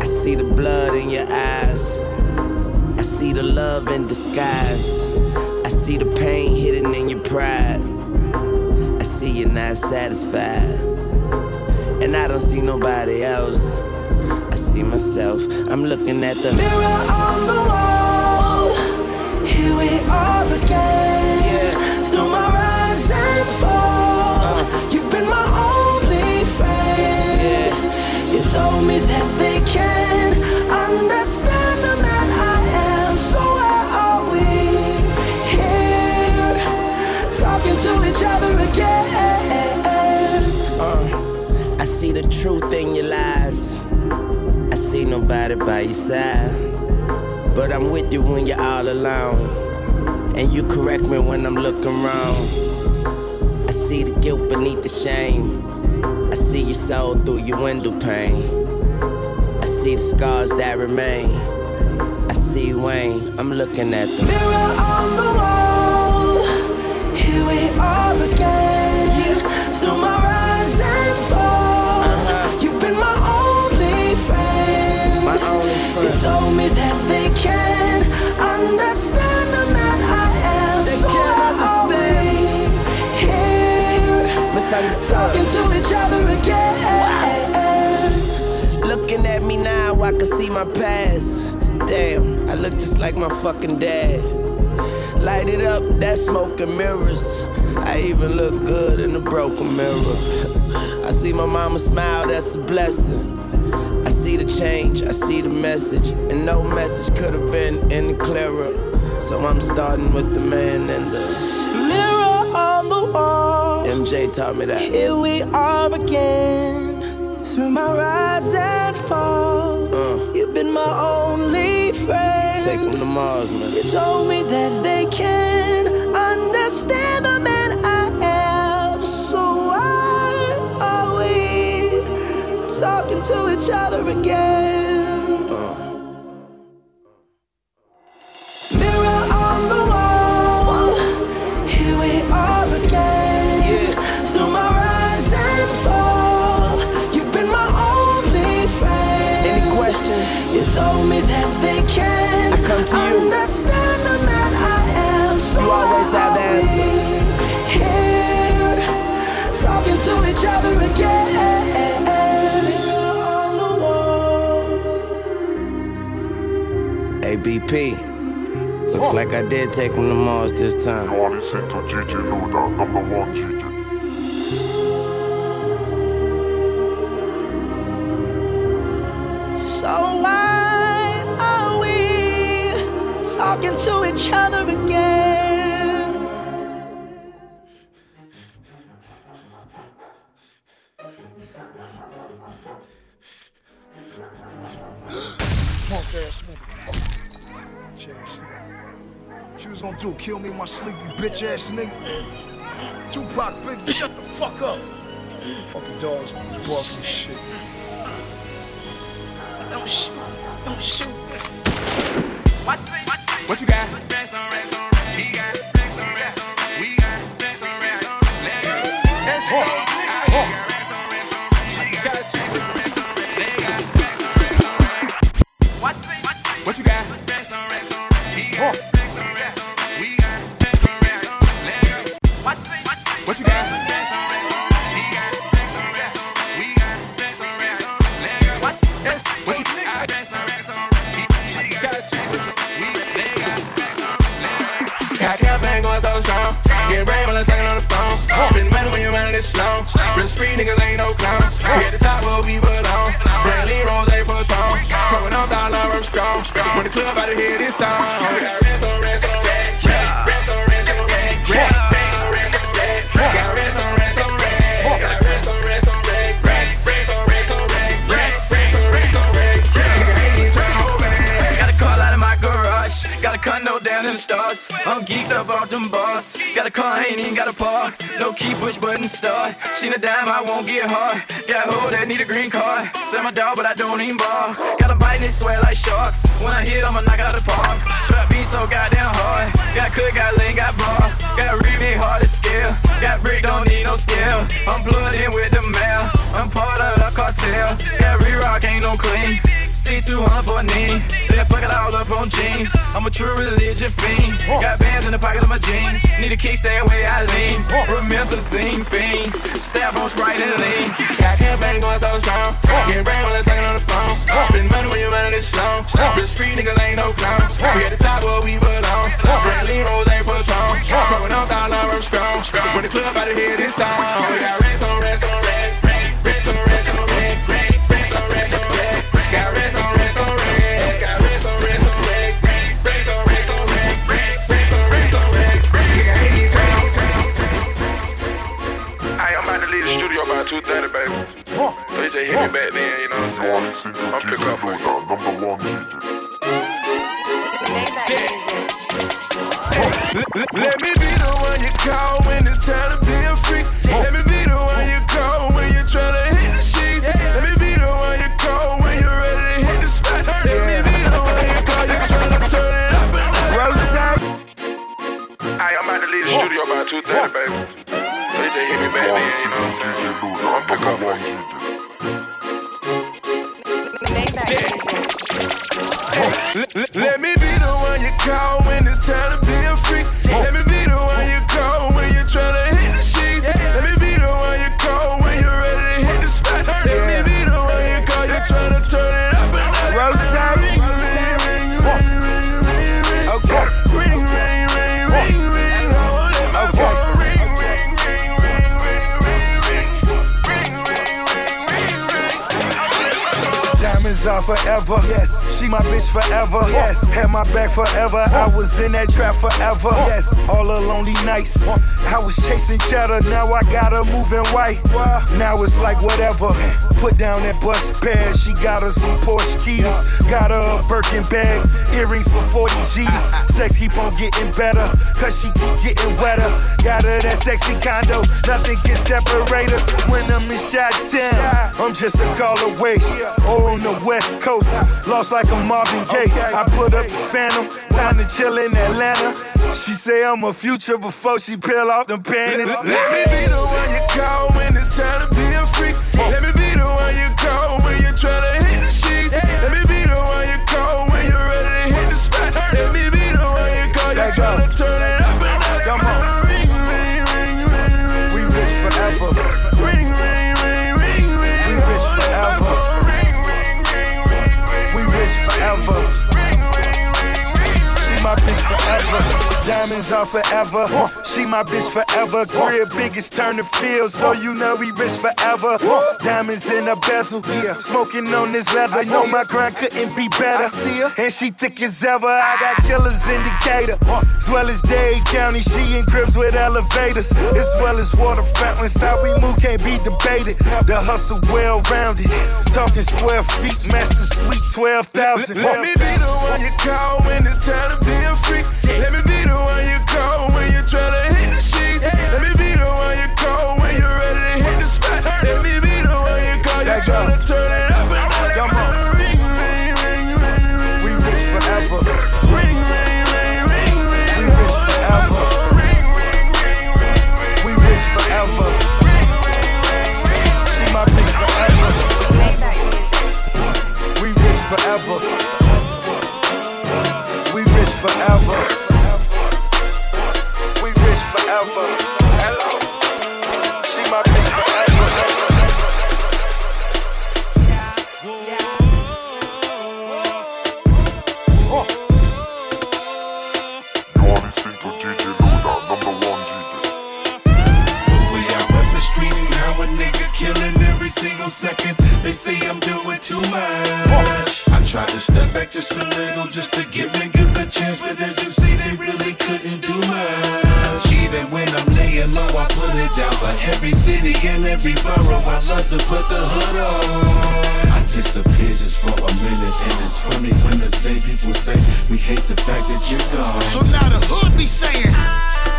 I see the blood in your eyes. I see the love in disguise. I see the pain hidden in your pride. You're not satisfied. And I don't see nobody else. I see myself. I'm looking at the mirror on the wall. Here we are again. Through my rise and fall. You've been my only truth in your lies. I see nobody by your side. But I'm with you when you're all alone. And you correct me when I'm looking wrong. I see the guilt beneath the shame. I see your soul through your window pane. I see the scars that remain. I see Wayne, I'm looking at the mirror on the wall. Here we are again. Told me that they can understand the man I am. They so can understand. Here, talking to each other again. Looking at me now, I can see my past. Damn, I look just like my fucking dad. Light it up, that smoke and mirrors. I even look good in a broken mirror. [LAUGHS] I see my mama smile, that's a blessing. See the change, I see the message, and no message could have been any clearer. So I'm starting with the man and the mirror on the wall. MJ taught me that. Here we are again, through my rise and fall. Uh. You've been my only friend. Take them to Mars, man. You told me that they can understand take him to Mars this time. You are listening to DJ Luda, number one GG. Bitch ass nigga. Tupac Biggie, shut the fuck up. Fucking dogs on this barking shit. Don't shoot. Don't shoot. What you got? What you got? What What you Got so strong. Get brave when I'm talking on the phone. Spend money when you're running this slow. Real street niggas ain't no clowns. We at the top where we belong. Brantley Rose ain't for strong. Smoking on dollar, I'm strong. When the club out of here this time. I'm geeked up off them bars. Got a car, ain't even got a park. No key, push button start. Seen a dime, I won't get hard. Got a hoe that need a green card. Sell my dog, but I don't even bar. Got a bite and sweat like sharks. When I hit, I'ma knock out the park. Trap beat so goddamn hard. Got cook, got lean, got bar. Got remake hard to scale. Got brick, don't need no scale. I'm in with the mail. I'm part of the cartel. Got re-rock, ain't no clean. C200 for a knee. Then fuck it all up on jeans. I'm a true religion fiend. Got bands in the pocket of my jeans. Need a kickstand way I lean. Remember the fiend. Stab on Sprite and lean. Got campaign going so strong. Get brain when I'm talking on the phone. Spend money when you're running this slow. Real street niggas ain't no clowns. We at the top where we belong. Brantley Rose ain't for strong. Smoking on dollar, I'm strong. When the club out of here this time. We got rest on rest on by 2.30, baby. So you just hit me back then, you know what I'm saying? I'm pick up for you. Number one GG. Let, let me be the one you call when it's time to be a freak. Let me be the one you call when you're trying to hit the sheet. Let me be the one you call when you're ready to hit the spot. Let me be the one you call, you're trying to turn it up and down. Hey, I'm about to leave the studio by 2.30, baby. Let me be the one you call when it's time to Diamonds are forever. Yes. She my bitch forever. Yes. Had my back forever. I was in that trap forever. Yes. All the lonely nights. I was chasing cheddar. Now I got her moving white. Now it's like whatever. Put down that bus pad. She got her some Porsche keys. Got her a Birkin bag. Earrings for 40 G's. Sex keep on getting better. Cause she keep getting wetter. Got her that sexy condo. Nothing can separate us. When I'm in shot 10, I'm just a call away. Oh, on the west coast. Lost like a Marvin Gaye. I put up the phantom. Time to chill in Atlanta. She say I'm a future before she peel off them panties. Let me be the one you call when it's time to be a freak. Let me be the one you call when you're trying to hit the sheet. Let me be the one you call when you're ready to hit the spot. Let me be the one you call, you're trying to turn it Diamonds are forever. She my bitch forever. Crib biggest turn the field, so you know we rich forever. Diamonds in a bezel, smoking on this leather. Know my grind couldn't be better. And she thick as ever. I got killers in Decatur. As well as Dade County, she in cribs with elevators. As well as water fountains. How we move can't be debated. The hustle well rounded. Talking square feet, master suite 12,000. Let me be the one you call when it's time to be a freak. Let me be the one you call when you try to hit the sheet. Let me be the one you call when you're ready to hit the spot. Let me be the one you call you try to turn it up and. Come on. Ring, ring, ring, ring, ring. We rich forever. Ring, ring, ring, ring, ring. We rich forever. We rich forever. She my bitch forever. We rich forever. We rich forever. Forever. Hello. She my bitch forever. killing every single second. They say I'm doing too much. I tried to step back just a little just to give niggas a chance, but as for every city and every borough. I love to put the hood on. I disappear just for a minute, and it's funny when the same people say we hate the fact that you're gone. So now the hood be saying.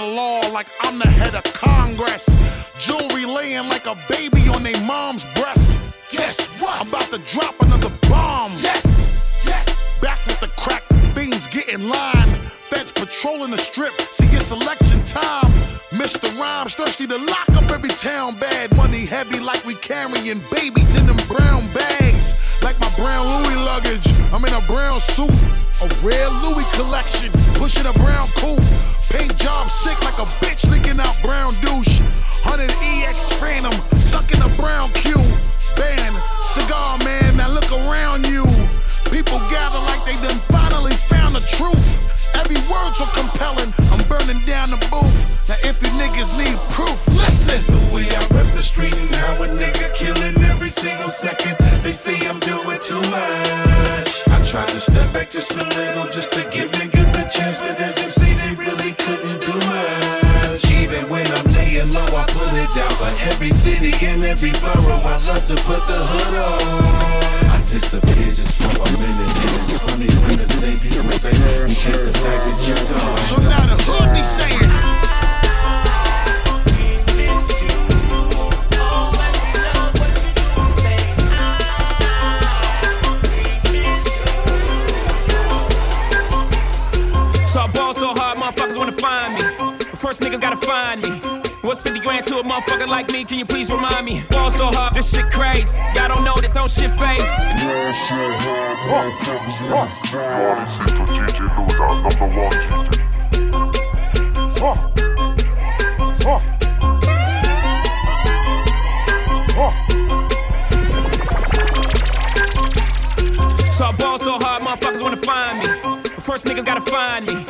The law like I'm the head of Congress. Jewelry laying like a baby on their mom's breast. Guess what? I'm about to drop another bomb. Yes, yes. Back with the crack fiends getting lined. Feds patrolling the strip. See, it's election time. Mr. Rhymes thirsty to lock up every town bad. Money heavy like we carrying babies in them brown bags. Like my brown Louis luggage. I'm in a brown suit. A rare Louis collection. Pushing a brown coupe. Paint job sick So now the hood be saying. So I ball so hard, motherfuckers wanna find me. First niggas gotta find me. What's 50 grand to a motherfucker like me? Can you please remind me? Shit. So I ball so hard, motherfuckers wanna find me. First niggas gotta find me.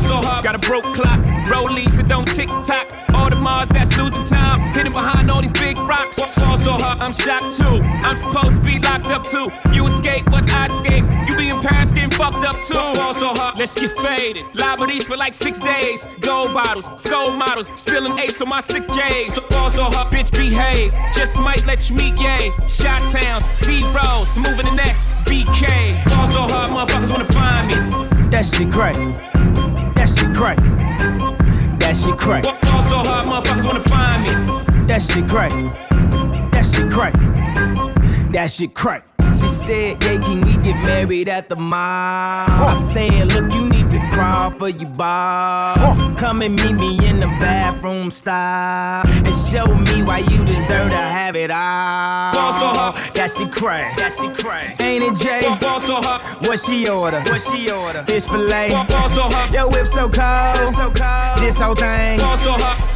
ball so hard, got a broke clock. Rollies that don't tick tock. Audemars that's losing time, hidden behind all these big rocks. What falls so hard, I'm shocked too. I'm supposed to be locked up too. You escape, what I escape. You be in Paris getting fucked up too. What falls so hard, let's get faded. Liberties for like six days. Gold bottles, soul models, spilling ace on my sick days. So so hard, bitch behave. Just might let you meet gay. Shot towns, B rolls, moving the next BK. Falls so hard, motherfuckers wanna find me. That shit great. That shit crack. That shit crack. Fall so hard, motherfuckers wanna find me. That shit crack. That shit crack. That shit crack. She said, yeah, can we get married at the mall? I said, look, you need to crawl for your bar. Come and meet me in the bathroom style. And show me why you deserve to have it all. Ball so hot. That shit crack. That shit crack. Ain't it, Jay? Ball so hot. What she order? What she order? Fish fillet. Ball so hot. Yo, whip so cold. so cold. This whole thing. Ball so hot.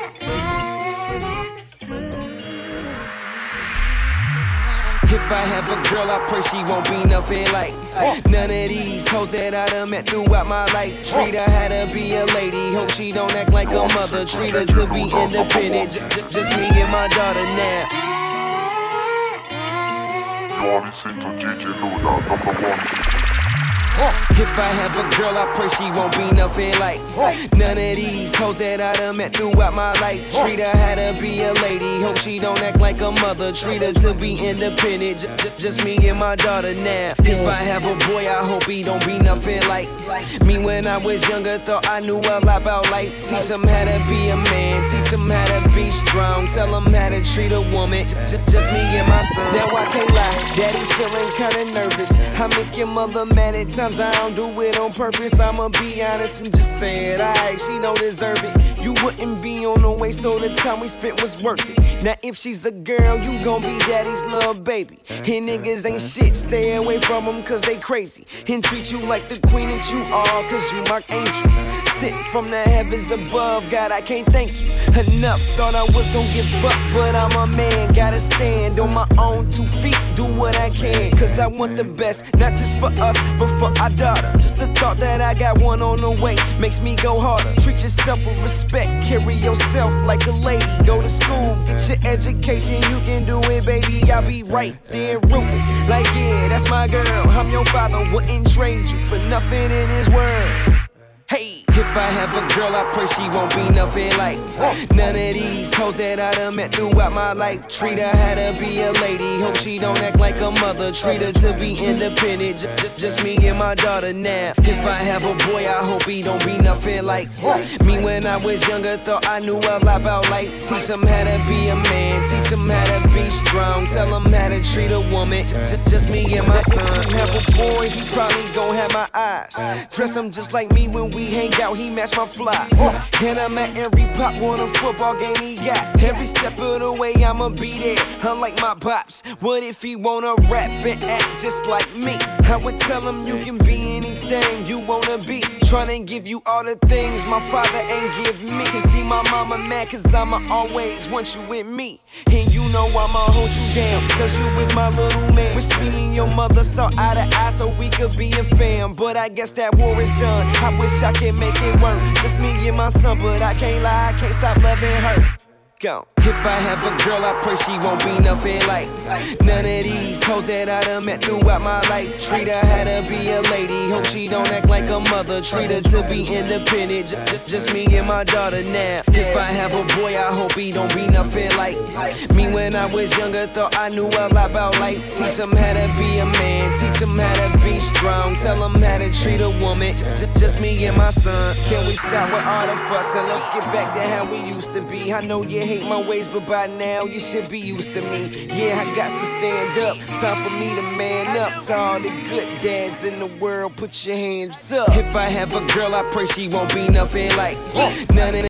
If I have a girl, I pray she won't be nothing like none of these hoes that I done met throughout my life. Treat her how to be a lady. Hope she don't act like a mother. Treat her to be independent. J- just me and my daughter now. One. If I have a girl, I pray she won't be nothing like none of these hoes that I done met throughout my life. Treat her how to be a lady. Hope she don't act like a mother. Treat her to be independent. J- just me and my daughter now. If I have a boy, I hope he don't be nothing like me when I was younger. Thought I knew a lot about life. Teach him how to be a man. Teach him how to be strong. Tell him how to treat a woman. J- just me and my son. Now I can't lie. Daddy's feeling kinda nervous. I make your mother mad at times. I don't do it on purpose. I'ma be honest and just say it. I she don't deserve it. You wouldn't be on the way, so the time we spent was worth it. Now if she's a girl, you gon' be daddy's little baby. And niggas ain't shit. Stay away from them cause they crazy. And treat you like the queen that you are, cause you my angel. From the heavens above, God, I can't thank you enough. Thought I was gon' give up, but I'm a man. Gotta stand on my own two feet, do what I can. Cause I want the best, not just for us, but for our daughter. Just the thought that I got one on the way makes me go harder. Treat yourself with respect, carry yourself like a lady. Go to school, get your education, you can do it, baby. I'll be right there rooting. Like, yeah, that's my girl. I'm your father, wouldn't trade you for nothing in this world. Hey, if I have a girl, I pray she won't be nothing like none of these hoes that I done met throughout my life. Treat her how to be a lady. Hope she don't act like a mother. Treat her to be independent. J- just me and my daughter now. If I have a boy, I hope he don't be nothing like me when I was younger. Thought I knew a lot about life. Teach him how to be a man. Teach him how to be strong. Tell him how to treat a woman. J- just me and my son. Have a boy, he probably gon' have my eyes. Dress him just like me when we hang out. He match my fly. Uh, and I'm at every pop on a football game he got. Every step of the way, I'ma be there. Unlike my pops. What if he wanna rap and act just like me? I would tell him you can be anything you wanna be. Tryna give you all the things my father ain't give me. Cause see my mama mad, cause I'ma always want you with me. And you know I'ma hold you down, cause you is my little man. Wish me and your mother saw eye to eye so we could be a fam. But I guess that war is done. I wish I could make it work. Just me and my son, but I can't lie, I can't stop loving her. Go. If I have a girl, I pray she won't be nothing like none of these hoes that I done met throughout my life. Treat her how to be a lady. Hope she don't act like a mother. Treat her to be independent. J- just me and my daughter now. If I have a boy, I hope he don't be nothing like me when I was younger. Thought I knew a lot about life. Teach him how to be a man. Teach him how to be strong. Tell him how to treat a woman. J- just me and my son. Can we stop with all the fuss and let's get back to how we used to be? I know you hate my ways days, but by now you should be used to me. Yeah, I got to stand up. Time for me to man up to all the good dads in the world. Put your hands up. If I have a girl, I pray she won't be nothing like uh, none of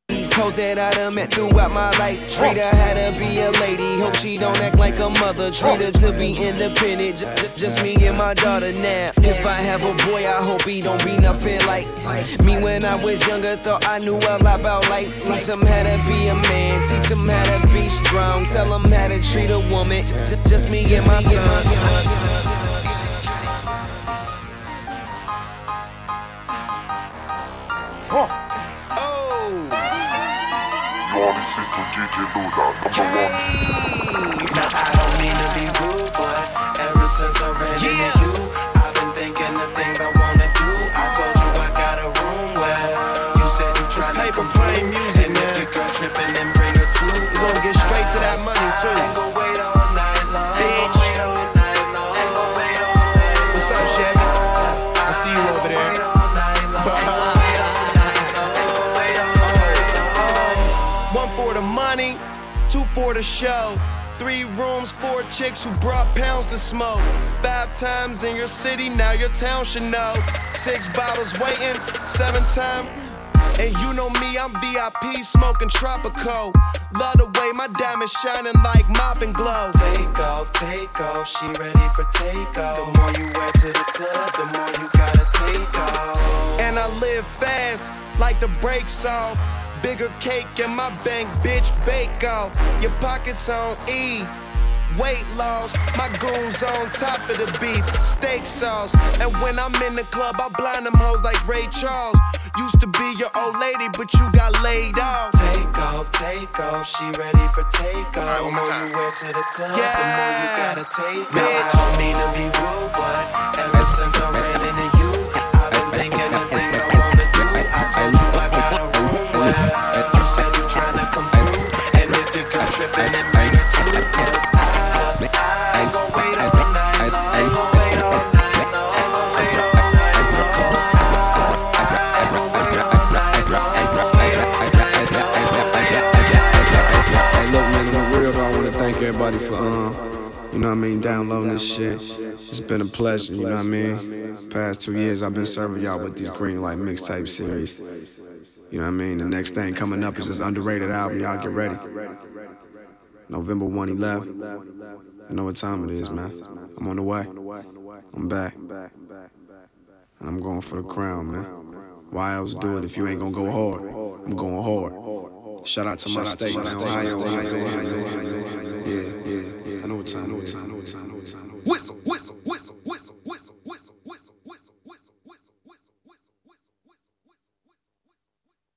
hoes that I done met throughout my life. Treat her how to be a lady. Hope she don't act like a mother. Treat her to be independent. J- just me and my daughter now. If I have a boy, I hope he don't be nothing like me when I was younger. Thought I knew a lot about life. Teach him how to be a man. Teach him how to be strong. Tell him how to treat a woman. J- just me and my son. You're to DJ Luda, number one. Now I don't mean to be rude, but ever since I ran into you, I've been thinking the things I wanna do. I told you I got a room where you said you try paper show. Three rooms, four chicks who brought pounds to smoke. Five times in your city, now your town should know. Six bottles waiting, seven time. And you know me, I'm VIP smoking tropical. Love the way my diamonds shining like mopping glow. Take off, take off, she ready for takeoff. The more you wear to the club, the more you gotta take off. And I live fast, like the brakes off. Bigger cake in my bank, bitch, bake off. Your pockets on E. Weight loss, my goons on top of the beef, steak sauce. And when I'm in the club, I blind them hoes like Ray Charles. Used to be your old lady, but you got laid off. Take off, take off, she ready for takeoff. the more you wear to the club, the more you gotta take off. I don't mean to be rude, but ever since I ran know what I mean, downloading this shit. It's been a pleasure, you know what I mean? Past two years, I've been serving y'all with these Green Light mixtape series. You know what I mean? The next thing coming up is this underrated album. Y'all get ready. November 1 he left. I know what time it is, man. I'm on the way. I'm back. And I'm going for the crown, man. Why else do it if you ain't gonna go hard? I'm going hard. Shout out to my state. Ohio. Yeah, yeah, no time, no time, no time, no time. Whistle, whistle.